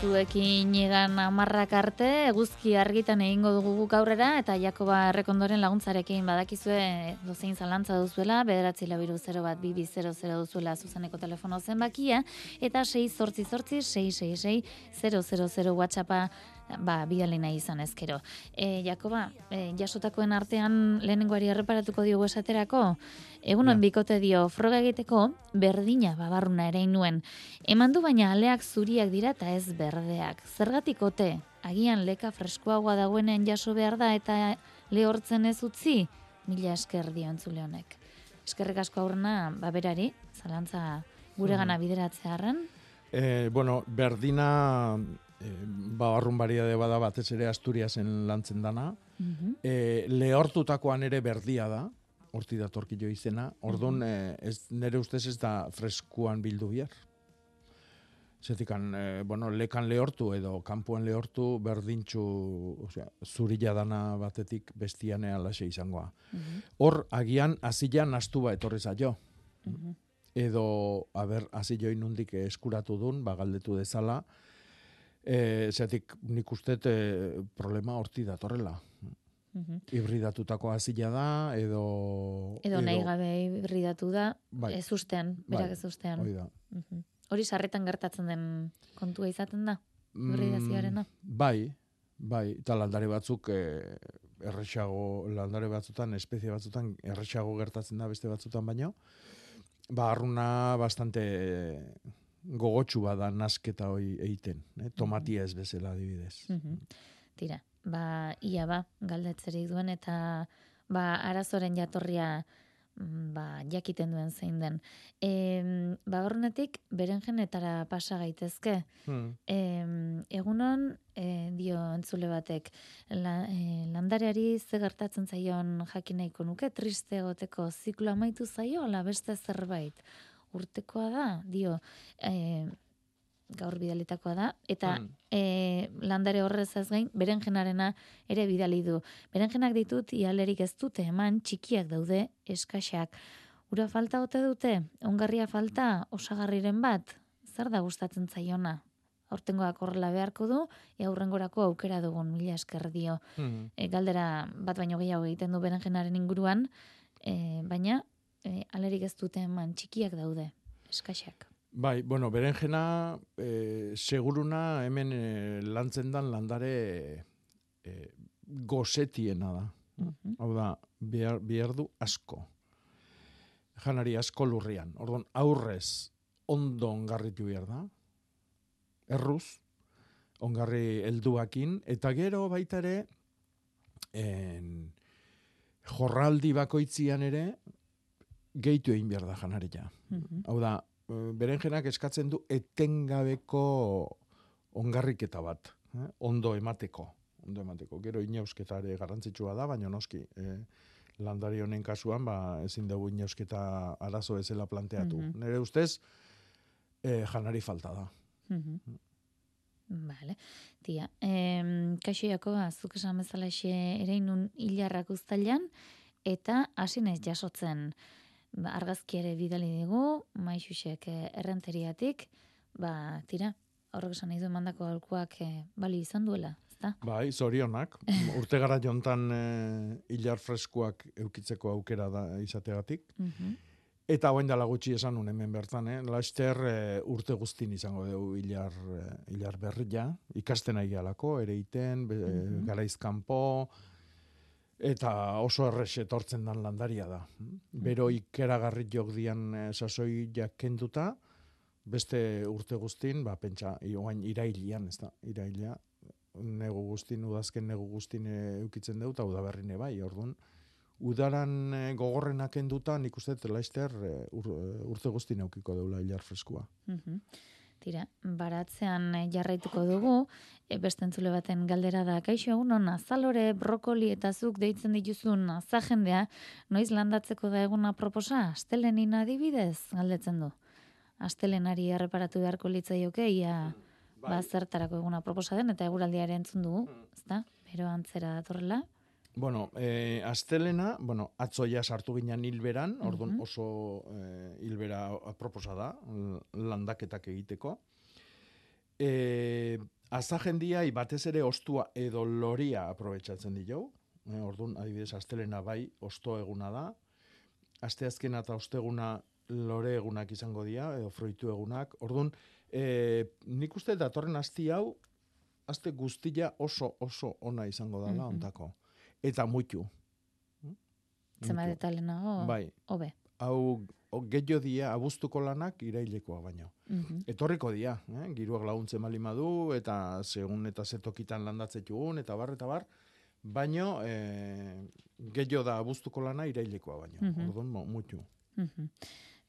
Zuekin egan amarrak arte, eguzki argitan egingo dugu aurrera eta Jakoba Errekondoren laguntzarekin badakizue dozein zalantza duzuela, bederatzi labiru 0 bat bibi 00 duzuela zuzeneko telefono zenbakia, eta 6 sortzi sortzi 666 000 WhatsAppa ba, bialena izan ezkero. E, Jakoba, e, jasotakoen artean lehenengoari erreparatuko diogu esaterako, egunon bikote dio, froga egiteko, berdina babarruna ere inuen. Eman du baina aleak zuriak dira eta ez berdeak. Zergatikote, agian leka freskoagoa dagoenean jaso behar da eta lehortzen ez utzi, mila esker dio entzule honek. Eskerrik asko aurrena, ba, berari, zalantza gure gana bideratzearen. E, bueno, berdina e, ba, de bada batez ere Asturiasen lantzen dana. E, lehortutakoan ere berdia da, horti datorkio izena. Ordun e, ez, nire ustez ez da freskuan bildu bihar. Zetikan, e, bueno, lekan lehortu edo kanpoan lehortu berdintxu, osea, zurila dana batetik bestianea lase izangoa. Hor, agian, azilan astu ba etorri zaio. Edo, aber, aziloi nundik eskuratu dun, ba, galdetu dezala, e, zetik nik uste e, problema horti datorrela. Hibridatutako azila da, edo... Edo nahi gabe hibridatu da, Bai. ez ustean, berak Bai, ez ustean. Hoi da. Mhm. Hori sarretan gertatzen den kontua izaten da, hibridazioarena. Mm, bai, bai, eta landare batzuk e, erresago, landare batzutan, espezie batzutan erresago gertatzen da beste batzutan baino. Ba, arruna bastante gogotsu bada nasketa hoi egiten, eh? tomatia ez bezala adibidez. Mhm. Tira, ba, ia ba, galdetzerik duen eta ba, arazoren jatorria mm, ba, jakiten duen zein den. E, ba, horrenetik, berenjenetara pasa gaitezke. Hmm. E, egunon, e, dio entzule batek, la, e, landareari ze gertatzen zaion jakin nahiko nuke, triste egoteko ziklo amaitu zaio, ala beste zerbait. Urtekoa da, dio, e, gaur bidalitakoa da, eta Mm. e, landare horrez ez gain, berenjenarena ere bidali du. Berenjenak ditut, ialerik ez dute, eman txikiak daude, eskaxak. Ura falta ote dute, ongarria falta, osagarriren bat, zer da gustatzen zaiona? Aurtengoak horrela beharko du, e aurrengorako aukera dugun mila esker dio. Hmm. E, galdera bat baino gehiago egiten du berenjenaren inguruan, e, baina e, alerik ez dute eman txikiak daude, eskaxak. Bai, bueno, berenjena e, seguruna hemen e, lantzen dan landare e, gozetiena da. Hau da, behar, behar du asko. Janari asko lurrian. Orduan, aurrez ondo ongarritu behar da. Erruz, ongarri helduakin eta gero baita ere en, jorraldi bakoitzian ere gehitu egin behar da janaria. Hau da, eh, berenjenak eskatzen du etengabeko ongarriketa bat, eh? ondo emateko, ondo emateko. Gero inausketa ere garrantzitsua da, baina noski, eh, landari honen kasuan, ba, ezin dugu inausketa arazo ezela planteatu. Mhm. Nere ustez, eh, janari falta da. Mhm. Vale. Tia, em, kaixo Jakoba, zuk esan bezala ere inun hilarrak uztailan, eta hasi naiz jasotzen ba, argazki ere bidali digu, maixusek eh, errenteriatik, ba, tira, horrek esan nahi du mandako alkuak eh, bali izan duela, ezta? Bai, zorionak. [LAUGHS] Urte gara jontan eh, hilar freskoak eukitzeko aukera da izategatik. Mhm. Eta hoen dala gutxi esan nun hemen bertan, eh? Laster eh, urte guztin izango dugu hilar, hilar berria, ikasten ari galako, ere iten, be, Mhm. garaizkanpo, eta oso errex etortzen dan landaria da. Bero ikeragarri jok dian eh, sasoi jakenduta, beste urte guztin, ba, pentsa, oain irailian, ez da, irailia, negu guztin, udazken negu guztin eh, eukitzen dut, hau da berrine bai, orduan, udaran eh, gogorrenak enduta, nik uste dut Leister eh, ur, urte guztin eukiko deula hilar freskua. Mhm. Tira, baratzean eh, jarraituko dugu, e, beste entzule baten galdera da, kaixo egunon, azalore, brokoli eta zuk deitzen dituzun azajendea, noiz landatzeko da eguna proposa, astelenin adibidez, galdetzen du. Astelenari erreparatu beharko litzaioke, ia ba, zertarako eguna proposa den, eta eguraldiare entzun dugu, ezta? Bero antzera datorrela. Bueno, eh, astelena, bueno, atzo ja sartu ginen hilberan, orduan oso eh, hilbera aproposa da, landaketak egiteko. Eh, azajendia batez ere ostua edo loria aprobetsatzen ditu. Eh, orduan, adibidez, astelena bai, osto eguna da. Asteazkena eta osteguna lore egunak izango dira, edo fruitu egunak. Orduan, eh, nik uste datorren asti hau, aste guztia oso oso ona izango dala Mhm. ontako. Eta muitu. Zema eta lehenago, Bai. hobe. Hau, gehiago dia abuztuko lanak irailekoa baino. Mhm. Etorriko dia, eh? giruak laguntzen bali madu, eta segun eta zetokitan landatzetxugun, eta bar, eta bar, baino, eh, gehiago da abuztuko lana irailekoa baino. Mhm. Orduan, mo- mutu. Mhm.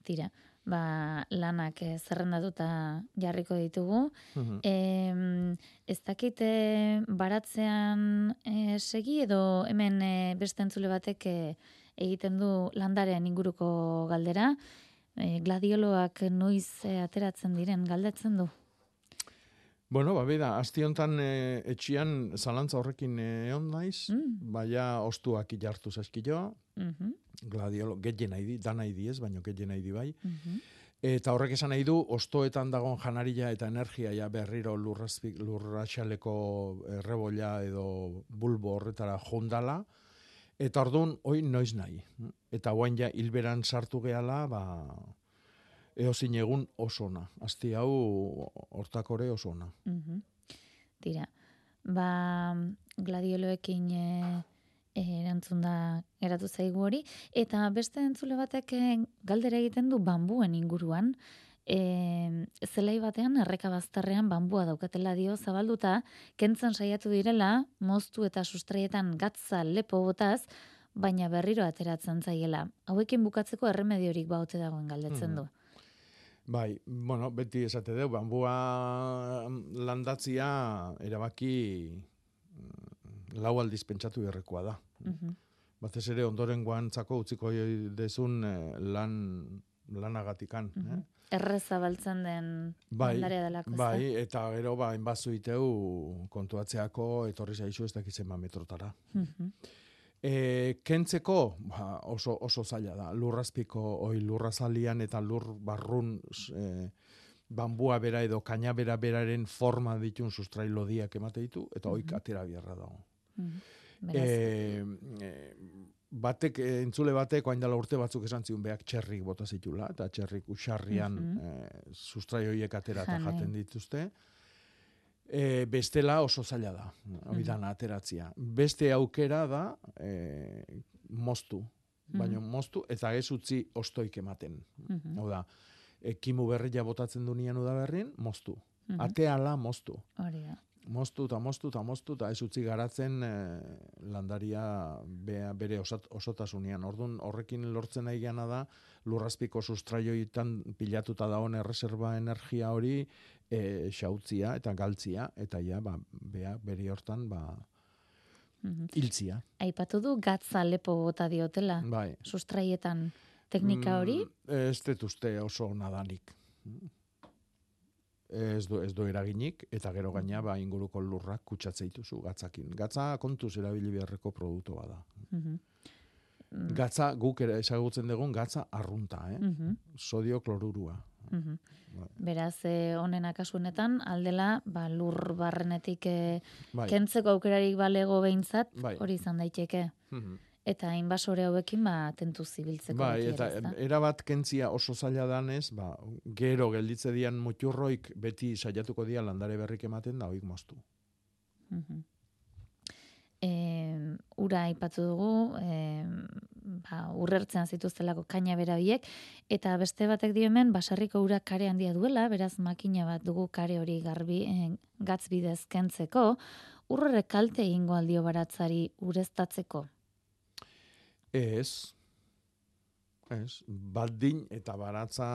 Tira, ba, lanak eh, zerrendatuta jarriko ditugu. Mhm. Em, ez dakite baratzean eh, segi edo hemen eh, beste entzule batek eh, egiten du landarean inguruko galdera. Eh, gladioloak noiz eh, ateratzen diren galdetzen du. Bueno, ba, beda, asti hontan e, etxian zalantza horrekin eh, egon naiz, Mm. baina ostuak jartu zaizkio, Mhm, gladiolo, getien nahi di, da nahi di ez, baina getien nahi di bai. mhm. Eta horrek esan nahi du, ostoetan dagon janaria eta energia ja berriro lurrazpik, lurratxaleko errebolla edo bulbo horretara jondala, eta orduan, hoi noiz nahi. Eta guain ja hilberan sartu gehala, ba, eozin egun oso ona. Asti hau hortakore oso ona. Mhm. Tira, ba, gladioloekin e, erantzun da eratu zaigu hori, eta beste entzule batek eh, galdera egiten du bambuen inguruan, e, zelai batean erreka bazterrean bambua daukatela dio zabalduta, kentzen saiatu direla, moztu eta sustraietan gatza lepo botaz, baina berriro ateratzen zaiela. Hauekin bukatzeko erremediorik baute dagoen galdetzen du. Bai, bueno, beti esate deu, bambua landatzia erabaki mm, lau aldiz pentsatu beharrekoa da. Mhm. Batez ere ondoren guantzako utziko dezun eh, lan lanagatikan. Mhm. eh? Errez zabaltzen den Bai, delako, bai, eta gero ba, enbazu iteu kontuatzeako etorri zaizu ez dakitzen ba metrotara. Mhm. E, kentzeko ba, oso, oso zaila da. Lurrazpiko, oi lurrazalian eta lur barrun e, bambua bera edo kaina bera beraren forma ditun sustrai lodiak emate ditu, eta oik Mhm. atera biarra dago. E, e, batek, entzule batek, oain dela urte batzuk esan ziun beak txerrik bota zitula, eta txerrik usarrian Mhm. e, sustrai horiek atera eta jaten dituzte. E, bestela oso zaila da, hori dana ateratzia. Beste aukera da e, moztu, baina Mhm. moztu eta ez utzi ostoik ematen. Mhm. Hau da, e, kimu berria botatzen du nian udaberrin, moztu. Mhm. Ateala moztu. hori da. Moztu eta moztu eta moztu eta ez utzi garatzen e, landaria bea, bere osat, osotasunean. Orduan horrekin lortzen nahi gana da lurrazpiko sustraioetan pilatuta dagoen erreserba energia hori e, xautzia eta galtzia eta ja ba, bea, bere hortan ba, Mhm. hiltzia. Aipatu du gatza lepo bota diotela, Bai. sustraietan teknika hori, Mm, ez dut uste oso nadanik. Ez du, ez du eraginik, eta gero gaina ba, inguruko lurrak kutsatze dituzu gatzakin. Gatza kontuz erabili beharreko produktu bada. Mm. Gatza, guk ere ezagutzen dugun, gatza arrunta, eh? Mhm. Sodio klorurua. Mhm. Bai. Beraz, eh, honena kasunetan, aldela, ba, lur barrenetik eh, Bai. kentzeko aukerarik balego behintzat, Bai. hori izan daiteke. Mhm. Eta inbasore hauekin, ba, tentu zibiltzeko. Bai, eta erabat kentzia oso zaila danez, ba, gero gelditze dian muturroik beti saiatuko dia landare berrik ematen da, oik moztu. Mhm. E, ura aipatu dugu, e, ba, urrertzean zituztelako kaina bera biek, eta beste batek dio hemen, basarriko ura kare handia duela, beraz makina bat dugu kare hori garbi e, gatz bidez kentzeko, urrere kalte egingo aldio baratzari ureztatzeko. Ez, ez, baldin eta baratza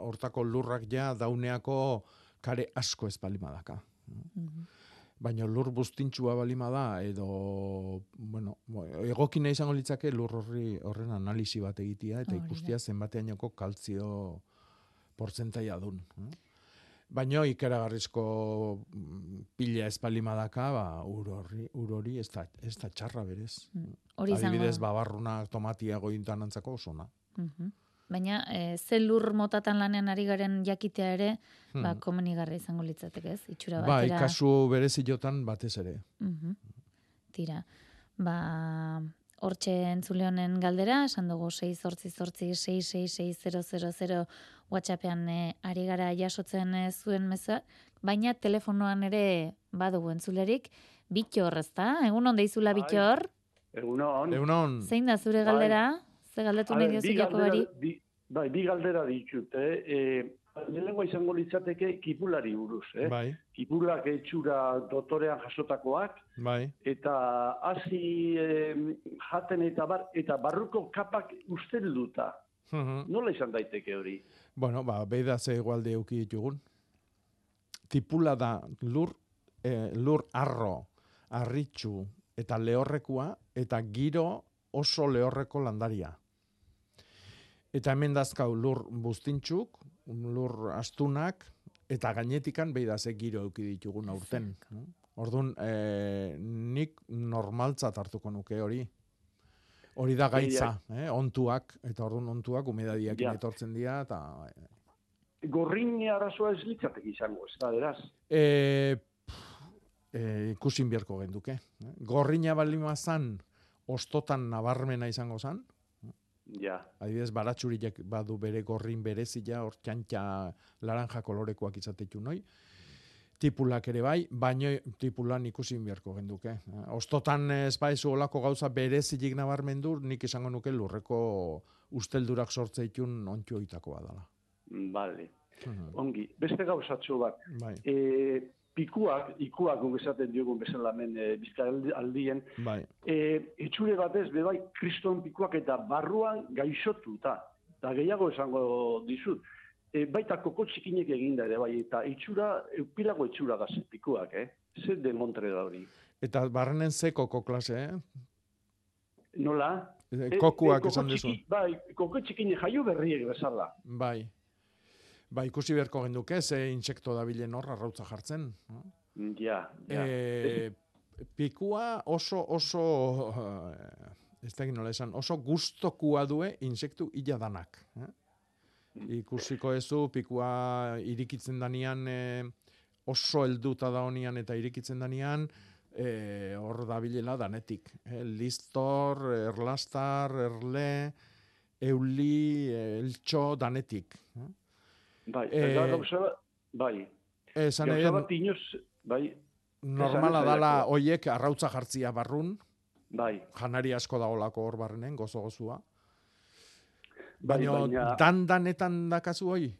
hortako lurrak ja dauneako kare asko ez balimadaka. Mhm. Baina lur bustintxua balima da, edo, bueno, egokina izango litzake lur horri horren analisi bat egitea, eta Hori ikustia zenbateainoko kaltzio portzentaia dun. Baina ikeragarrizko mm, pila ez balimadaka, ba, ur horri, ur hori ez da, ez da txarra berez. Hori izango Adibidez, babarruna tomatia gointan antzako osona. Mhm. Baina, e, ze lur motatan lanean ari garen jakitea ere, ba, Hmm. komenigarra izango litzateke, ez? Itxura Bai, batera. kasu bereziotan batez ere. Mhm. Tira, ba, hortxe entzule honen galdera, esan dugu 6 zortzi zortzi 666 WhatsAppean eh, ari gara jasotzen eh, zuen meza, baina telefonoan ere badugu entzulerik, bitxor, ezta? Egun on deizula Bai. bitxor? Egunon. Egunon. Zein da zure Bai. galdera? Ze galdetu nahi diozu Jakobari? bi- Bai, bi galdera ditut, eh? E, lehenengo izango litzateke kipulari buruz, eh? Bai, Kipulak etxura dotorean jasotakoak, bai. eta hasi eh, jaten eta bar, eta barruko kapak ustelduta. Mhm. Nola izan daiteke hori? Bueno, ba, beida ze egualde euki ditugun. Tipula da lur, eh, lur arro, arritxu eta lehorrekua eta giro oso lehorreko landaria. Eta hemen dazkau lur buztintxuk, lur astunak, eta gainetikan beida ze giro euki ditugun aurten. Orduan, eh, nik normaltzat hartuko nuke hori. Hori da gaitza, eh? ontuak, eta orduan ontuak umedadiak Ja. etortzen dira, eta Gorrin arazoa ez litzatek izango, ez da, beraz. E, e, ikusin biharko genduke. eh? Gorrina balima zan, ostotan nabarmena izango zan. Ja. Adibidez, baratxuriek badu bere gorrin berezia, hor txantxa laranja kolorekoak izatetu noi. Tipulak ere bai, baino tipulan ikusin biharko genduke. Eh, Ostotan ez baizu olako gauza berezilik nabarmendu, nik izango nuke lurreko usteldurak sortzeitun ontxo itakoa dela. Vale. Ongi. Beste gauzatxo bat. Bai. E, pikuak, ikuak guk esaten diogun bezala hemen e, aldien, Bai. e, etxure batez, bebai, kriston pikuak eta barruan gaixotuta. Eta gehiago esango dizut. E, baita koko txikinek eginda ere bai, eta itxura, eupilago itxura gazen pikuak, eh? Zer de montre da hori. Eta barrenen ze koko klase, eh? Nola? E, kokuak e, koko esan dizu. Bai, koko txikine jaio berriek bezala. Bai. Ba, ikusi beharko genduke, ze insekto dabilen hor arrautza jartzen. no? Ja, ja. E, pikua oso, oso, eh, ez da nola esan, oso gustokua due insektu illa danak. Eh? Ikusiko ezu, pikua irikitzen danian, eh, oso helduta da honian eta irikitzen danian, eh, hor dabilela danetik. Eh? Listor, erlastar, erle, euli, eltxo, danetik. Eh? Bai, Eh, eta gauza bai. Esan nahi Gauza bat inoz, bai, normala dala hoiek arrautza jartzia barrun, bai. janari asko daolako hor barrenen, gozo gozua. Bai, Baina baina- dan-danetan dakazu hoi?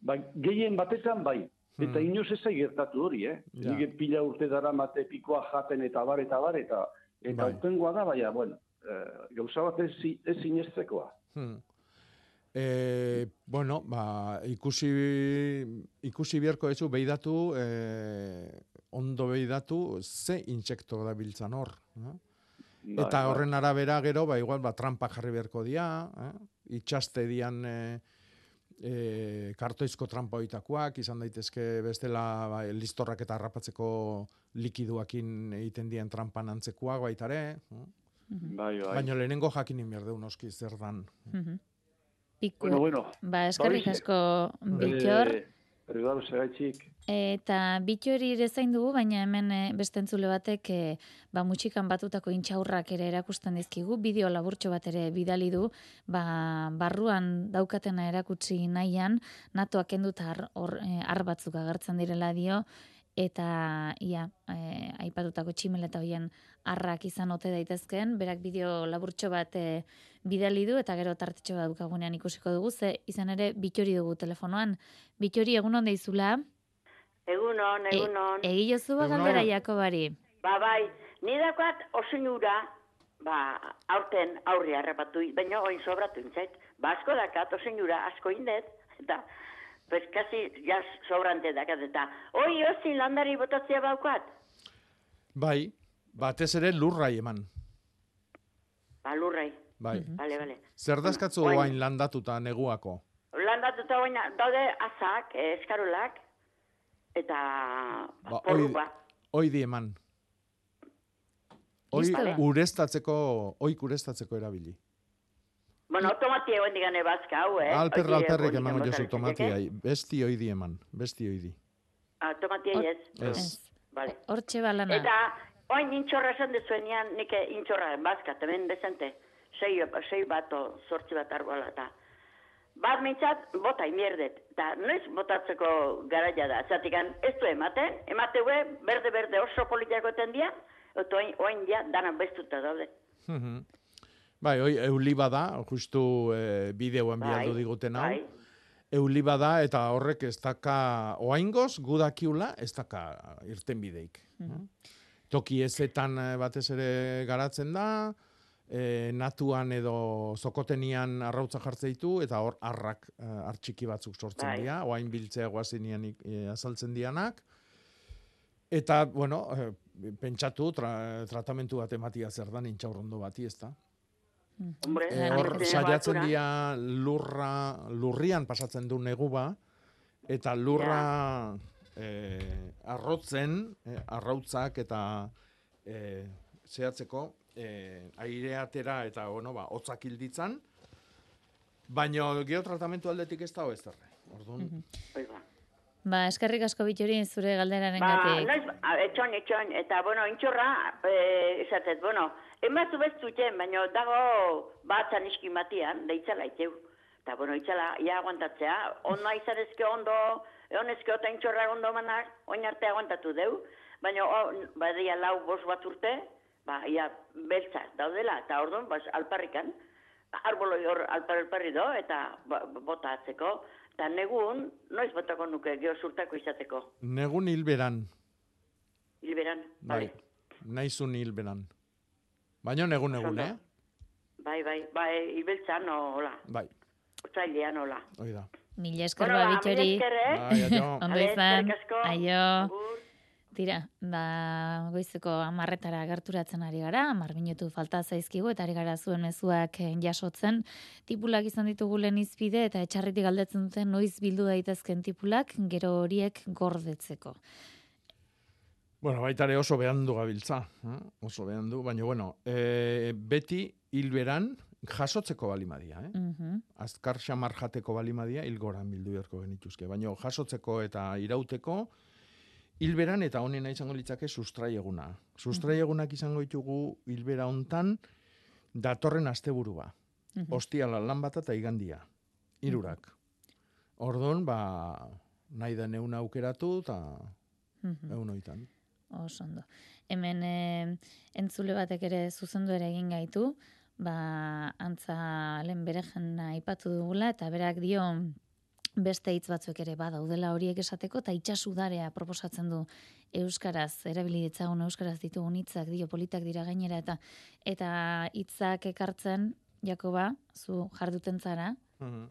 Bai, gehien batetan bai. Eta Hmm. inoz ez gertatu hori, eh? Ja. Nik pila urte dara mate pikoa jaten eta bar eta bar eta eta Bai. da, baina, bueno, eh, gauza bat ez, ez sinestekoa. Hmm. E, bueno, ba, ikusi, ikusi biharko ezu beidatu, e, ondo beidatu, ze insekto da biltzan hor. Eh? Bai, Eta bai. horren arabera gero, ba, igual, ba, trampa jarri beharko dia, eh? itxaste dian e, e, kartoizko trampa oitakoak, izan daitezke bestela ba, listorrak eta harrapatzeko likiduakin egiten dien trampan antzekoak baitare. Eh? Bai, bai. Baina lehenengo jakinin behar deun oski zer dan. Piku. Bueno, bueno. Ba, eskerrik Horixe. asko. Eh, Perdón, segaitxik. Eta bitxori ere zain dugu, baina hemen e, beste entzule batek e, ba, mutxikan batutako intxaurrak ere erakusten dizkigu, bideo laburtxo bat ere bidali du, ba, barruan daukatena erakutsi nahian, natoak kenduta ar, hor, e, agertzen direla dio, eta ia, e, aipatutako tximeleta hoien arrak izan ote daitezkeen, berak bideo laburtxo bat e, bidali du, eta gero tartetxo bat dukagunean ikusiko dugu, ze izan ere bitxori dugu telefonoan. Bitxori, egun onde izula? Egunon, egunon. E, Egi jozu ba galdera Jakobari. Ba, bai, nidakoat osinura, ba, aurten aurri harrapatu, baina oin sobratu intzait. Ba, asko dakat, osinura, asko indet, eta, pues, kasi, ja, sobrante dakat, eta, oi, osin landari botatzea baukat. Bai, batez ere lurrai eman. Ba, lurrai. Bai. Bale, bale. Zer dazkatzu Oin. guain landatuta neguako? Landatuta baina, daude azak, eh, eskarolak, eta Ba. Oidi eman. Oi Listo da. urestatzeko, oik urestatzeko erabili. Bueno, tomatia egon digane bazka, hau, eh? Alper Hori, alperrek egon emango digan jozu litzateke. besti oidi eman, besti oidi. Ah, tomatia ez. Ez. Vale. Hortxe balana. Eta, oin intxorra esan dezuenean, nik intxorra bazka, hemen bezente, sei, sei bat o zortzi bat argoala, eta bat mintzat, bota imierdet, eta noiz botatzeko garaia da, zatikan ez du ematen, emateue, berde-berde oso politiako tendia, eta oin, oin ja, dana bestuta daude. Bai, oi, euliba da, justu eh, bideoan Bai, bialdu diguten hau. bai. Euliba da, eta horrek ez daka, oaingoz, gudakiula, ez daka irten bideik. Toki ezetan eh, batez ere garatzen da, e, natuan edo zokotenian arrautza jartzen ditu, eta hor arrak e, artxiki batzuk sortzen Bai. dira, oain biltzea guazinean e, azaltzen dianak. Eta, bueno, e, pentsatu, tra, tratamentu bat ematia zer da, nintxaurrondo bati, ez da? Hombre, E, hor saiatzen dira lurra, lurrian pasatzen du neguba, eta lurra e, arrotzen, e, arrautzak eta e, zehatzeko, e, aire atera eta, bueno, ba, hotzak hilditzan, baina geotratamentu aldetik ez dago ez derre. Orduan, Hoi ba. Ba, eskerrik asko bitxori zure galderaren Ba, gatik. noiz, a, etxon, etxon, eta, bueno, intxorra, e, esatez, bueno, ematu beztuten, baina dago batzan iski matian, da itzala iteu. Eta, bueno, itzala, ia aguantatzea, ondo [LAUGHS] izarezke ondo, honezke eta intxorra ondo manak, oin arte aguantatu deu, baina, badia lau bos bat urte, ba, ia beltza daudela, eta orduan, bas, alparrikan, arboloi hor alpar, alparri do, eta ba, bota atzeko, eta negun, noiz botako nuke, geho surtako izateko. negun hilberan, Hilberan, bai, naizun hilberan. Baina egun, Oso eh? Bai, bai, bai, ibeltzan, hola, Bai, otzailean, hola. hoi da. Mila esker Bueno, ba, ba, eh? Bai. [LAUGHS] Ondo Ale, izan. Aio. Tira, ba, goizeko amarretara gerturatzen ari gara, amar minutu falta zaizkigu, eta ari gara zuen mezuak eh, jasotzen. Tipulak izan ditugu lehen izpide, eta etxarritik galdetzen duten noiz bildu daitezken tipulak, gero horiek gordetzeko. Bueno, baita ere oso behandu gabiltza, eh? oso behandu, baina bueno, e, beti hilberan jasotzeko balimadia, eh? Mhm. azkar xamar jateko balimadia hilgoran bildu beharko genituzke, baina jasotzeko eta irauteko hilberan eta honena izango litzake sustrai eguna. Sustrai egunak izango ditugu hilbera hontan datorren asteburua. Mhm. Ostiala lan bat eta igandia. Hirurak. Ordon, ba, nahi da neuna aukeratu eta Mhm. egun oitan. Oso ondo. Hemen e, entzule batek ere zuzendu ere egin gaitu, ba, antza lehen bere jena aipatu dugula, eta berak dio beste hitz batzuk ere badaudela horiek esateko, eta itxasudarea proposatzen du euskaraz, erabili ditzagun euskaraz ditugun hitzak dio politak dira gainera, eta eta hitzak ekartzen, Jakoba, zu jarduten zara, zein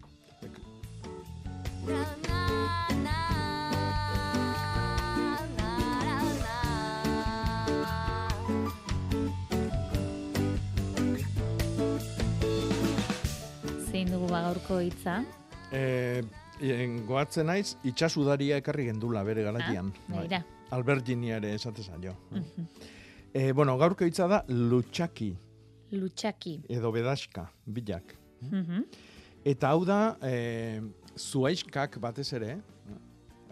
dugu ba gaurko hitza, E, en, goatzen naiz, itxasudaria ekarri gendula bere garatian. Ah, begira. Alberginia ere esate zaio. e, bueno, gaurko hitza da lutxaki lutxaki. edo bedaska, bilak. Mhm. Eta hau da, e, zuaiskak batez ere,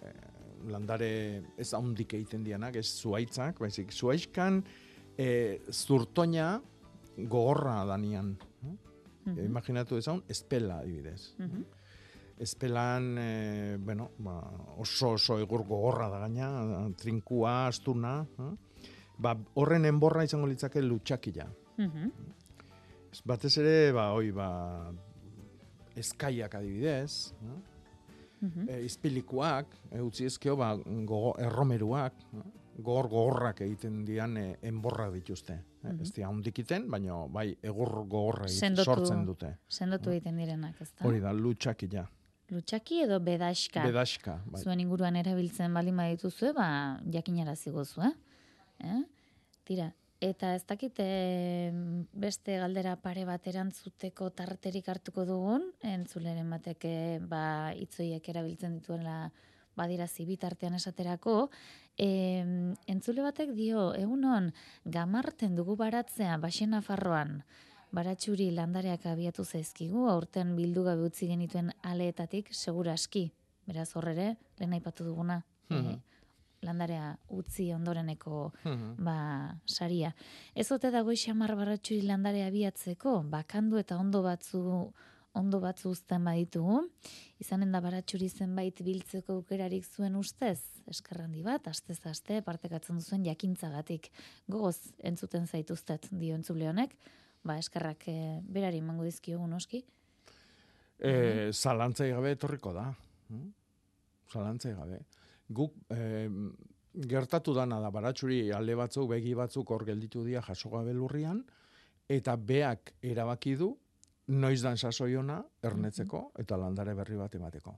e, landare ez haundik egiten dianak, ez zuaitzak, baizik, zuaiskan e, zurtoina gogorra danian. Mhm. Imaginatu dezaun, espela adibidez. Mhm. Espelan, e, bueno, ba, oso oso egur gogorra da gaina, trinkua, astuna. eh? Ba, horren enborra izango litzake lutxakila. Mhm. Ez Batez ere, ba, oi, ba, eskaiak adibidez, eh? Mhm. e, izpilikuak, e, utzi ezkeo, ba, gogo, erromeruak, eh? gogor gogorrak egiten dian e, enborrak dituzte. Eh? Mhm. Ez dira handikiten, baina bai egur gogorra sortzen dute. sendotu egiten direnak, ezta? Hori da, lutxakila. Lutxaki edo bedaxka? Bedaxka, bai. Zuen inguruan erabiltzen baldin badituzue, ba, jakinarazi gozu, eh? eh? Tira, eta ez dakite beste galdera pare bat erantzuteko tarterik hartuko dugun, entzuleren bateke ba, itzoiek erabiltzen dituela badirazi bitartean esaterako, e, entzule batek dio, egunon, gamarten dugu baratzea Baxena Farroan, baratxuri landareak abiatu zaizkigu, aurten bildu gabe utzi genituen aleetatik, segura aski, beraz horrere, lehen aipatu duguna, Mhm. e, landarea utzi ondoreneko Mhm. ba, saria. Ez ote dago xamar baratxuri landare abiatzeko, bakandu eta ondo batzu ondo batzu uzten baditugu, izanen da baratxuri zenbait biltzeko aukerarik zuen ustez, eskerrandi bat, astez aste, partekatzen duzuen jakintzagatik. Gogoz entzuten zaituztet dio entzule honek, ba, eskerrak e, berari emango dizkiogu noski. E, zalantzai gabe etorriko da. Mm? Zalantzai gabe. Guk e, gertatu dana da baratxuri alde batzuk, begi batzuk hor gelditu dira jaso gabe lurrian, eta beak erabaki du noiz dan sasoiona ernetzeko eta landare berri bat emateko.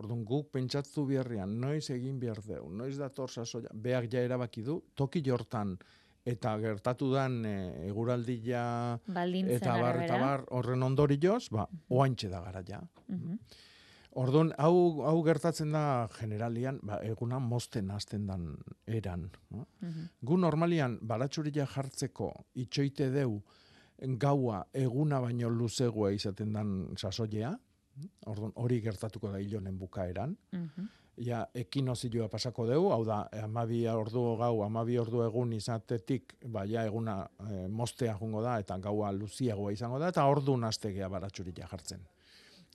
Orduan guk pentsatzu biherrian noiz egin behar deu, noiz dator sasoia, beak ja erabaki du, toki jortan eta gertatu dan e, eguraldia Baldintzen eta bar, eta bar, horren ondorioz, ba, oantxe da gara ja. Mhm. Orduan, hau, hau gertatzen da generalian, ba, eguna mozten hasten dan eran. No? Mhm. Gu normalian, baratxurila jartzeko itxoite deu gaua eguna baino luzegoa izaten dan sasoia, orduan hori gertatuko da hilonen bukaeran. Mhm. Ja, ekinozioa pasako dugu, hau da, amabi ordu gau, amabi ordu egun izatetik, ba, ja, eguna e, mostea jungo da, eta gaua luziagoa izango da, eta ordu nastegea baratxurila jartzen.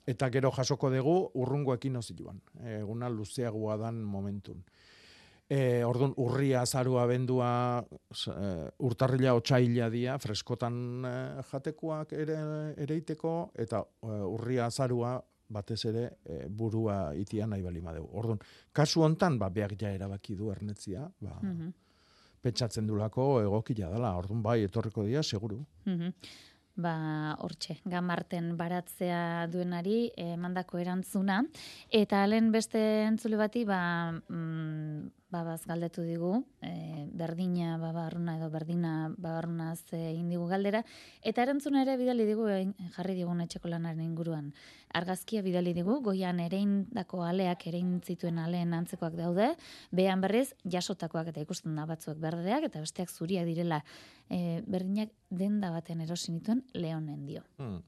Eta gero jasoko dugu urrungo ekinozioan, eguna luzeagoa dan momentun. E, orduan, urria, azarua, bendua, e, urtarrila, otxaila dia, freskotan e, jatekoak ere, ereiteko, eta e, urria, azarua, batez ere e, burua itia nahi bali madeu. Orduan, kasu hontan, ba, beak ja erabaki du ernetzia, ba, Mhm. pentsatzen dulako egokila dela, orduan bai, etorriko dia, seguru. Mhm. Ba, hortxe, gamarten baratzea duenari emandako erantzuna. Eta lehen beste entzule bati, ba, mm, babaz galdetu digu, e, berdina babarruna edo berdina babarrunaz e, egin digu galdera, eta erantzuna ere bidali digu egin- jarri digun etxeko lanaren inguruan. Argazkia bidali digu, goian ereindako aleak, erein zituen aleen antzekoak daude, behan berriz jasotakoak eta ikusten da batzuek berdeak eta besteak zuriak direla e, berdinak denda baten erosi nituen leonen dio. Hmm.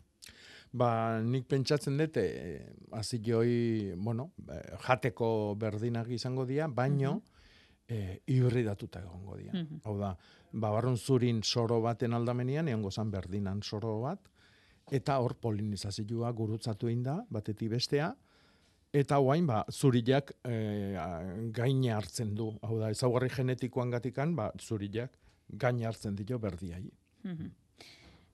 Ba, nik pentsatzen dut, eh, hasi joi, bueno, eh, jateko berdinak izango dira, baino, eh, hibridatuta egongo dira. Mhm. Hau da, babarrun zurin soro baten aldamenian, egongo zan berdinan soro bat, eta hor polinizazioa gurutzatu inda, batetik bestea, eta guain, ba, zuriak a- gaine hartzen du. Hau da, ezaugarri genetikoan gatikan, ba, zuriak gaine hartzen dio berdiai. Mhm.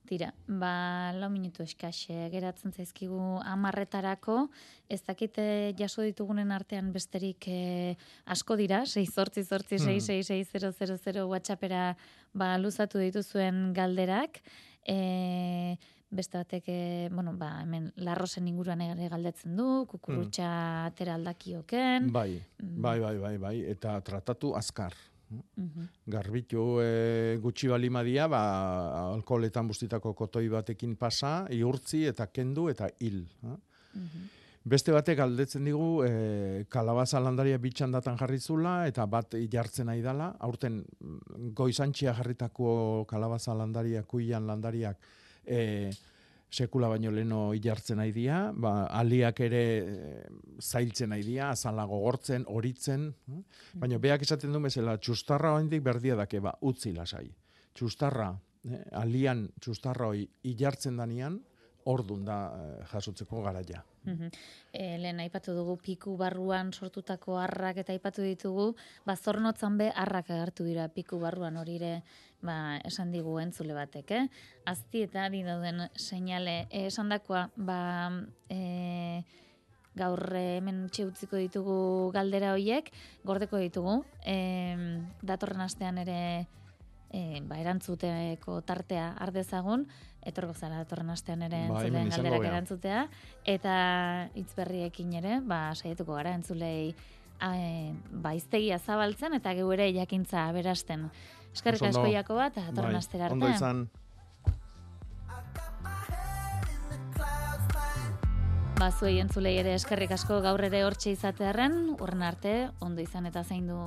Tira, ba, lau minutu eskaxe geratzen zaizkigu amarretarako, ez dakite jaso ditugunen artean besterik eh, asko dira, 6 zortzi zortzi. 666 whatsappera ba, luzatu dituzuen galderak, e, beste batek, e, bueno, ba, hemen larrosen inguruan ere galdetzen du, kukurutxa atera aldakioken, Bai, bai, bai, bai, bai, eta tratatu azkar. Mhm. Garbitu e, gutxi balimadia, ba, alkoholetan bustitako kotoi batekin pasa, iurtzi eta kendu eta hil. ha? Mhm. Beste batek galdetzen digu e, kalabaza landaria bitxandatan jarri zula eta bat jartzen nahi dala. Aurten mm, goizantxia jarritako kalabaza landaria, kuian landariak e, sekula baino leno jartzen nahi dia, ba, aliak ere e, zailtzen nahi dia, azala gogortzen, horitzen, hm? baina beak esaten du bezala, txustarra oraindik berdia dake, ba, utzi lasai. Txustarra, eh, alian txustarra hoi ilartzen danian, ordun da eh, jasotzeko garaia. Mhm. E, lehen aipatu dugu piku barruan sortutako harrak eta aipatu ditugu, ba zornotzan be harrak agertu dira piku barruan hori ere ba, esan digu entzule batek, eh? Azti eta ari dauden seinale e, esandakoa, ba e, gaur eh, hemen utzi utziko ditugu galdera hoiek, gordeko ditugu. E, datorren astean ere e, ba, erantzuteko tartea ardezagun, etorko zara datorren astean ere Ba, hemen entzuleen izango galderak erantzutea, eta hitz berriekin ere, ba, saietuko gara entzulei e, ba, iztegia zabaltzen, eta geu ere jakintza aberasten. Eskerrik asko jako bat, eta datorren Bai, astera arte. Ondo izan. Ba, zuei entzulei ere eskerrik asko gaur ere hortxe izatearen, urren arte, ondo izan eta zaindu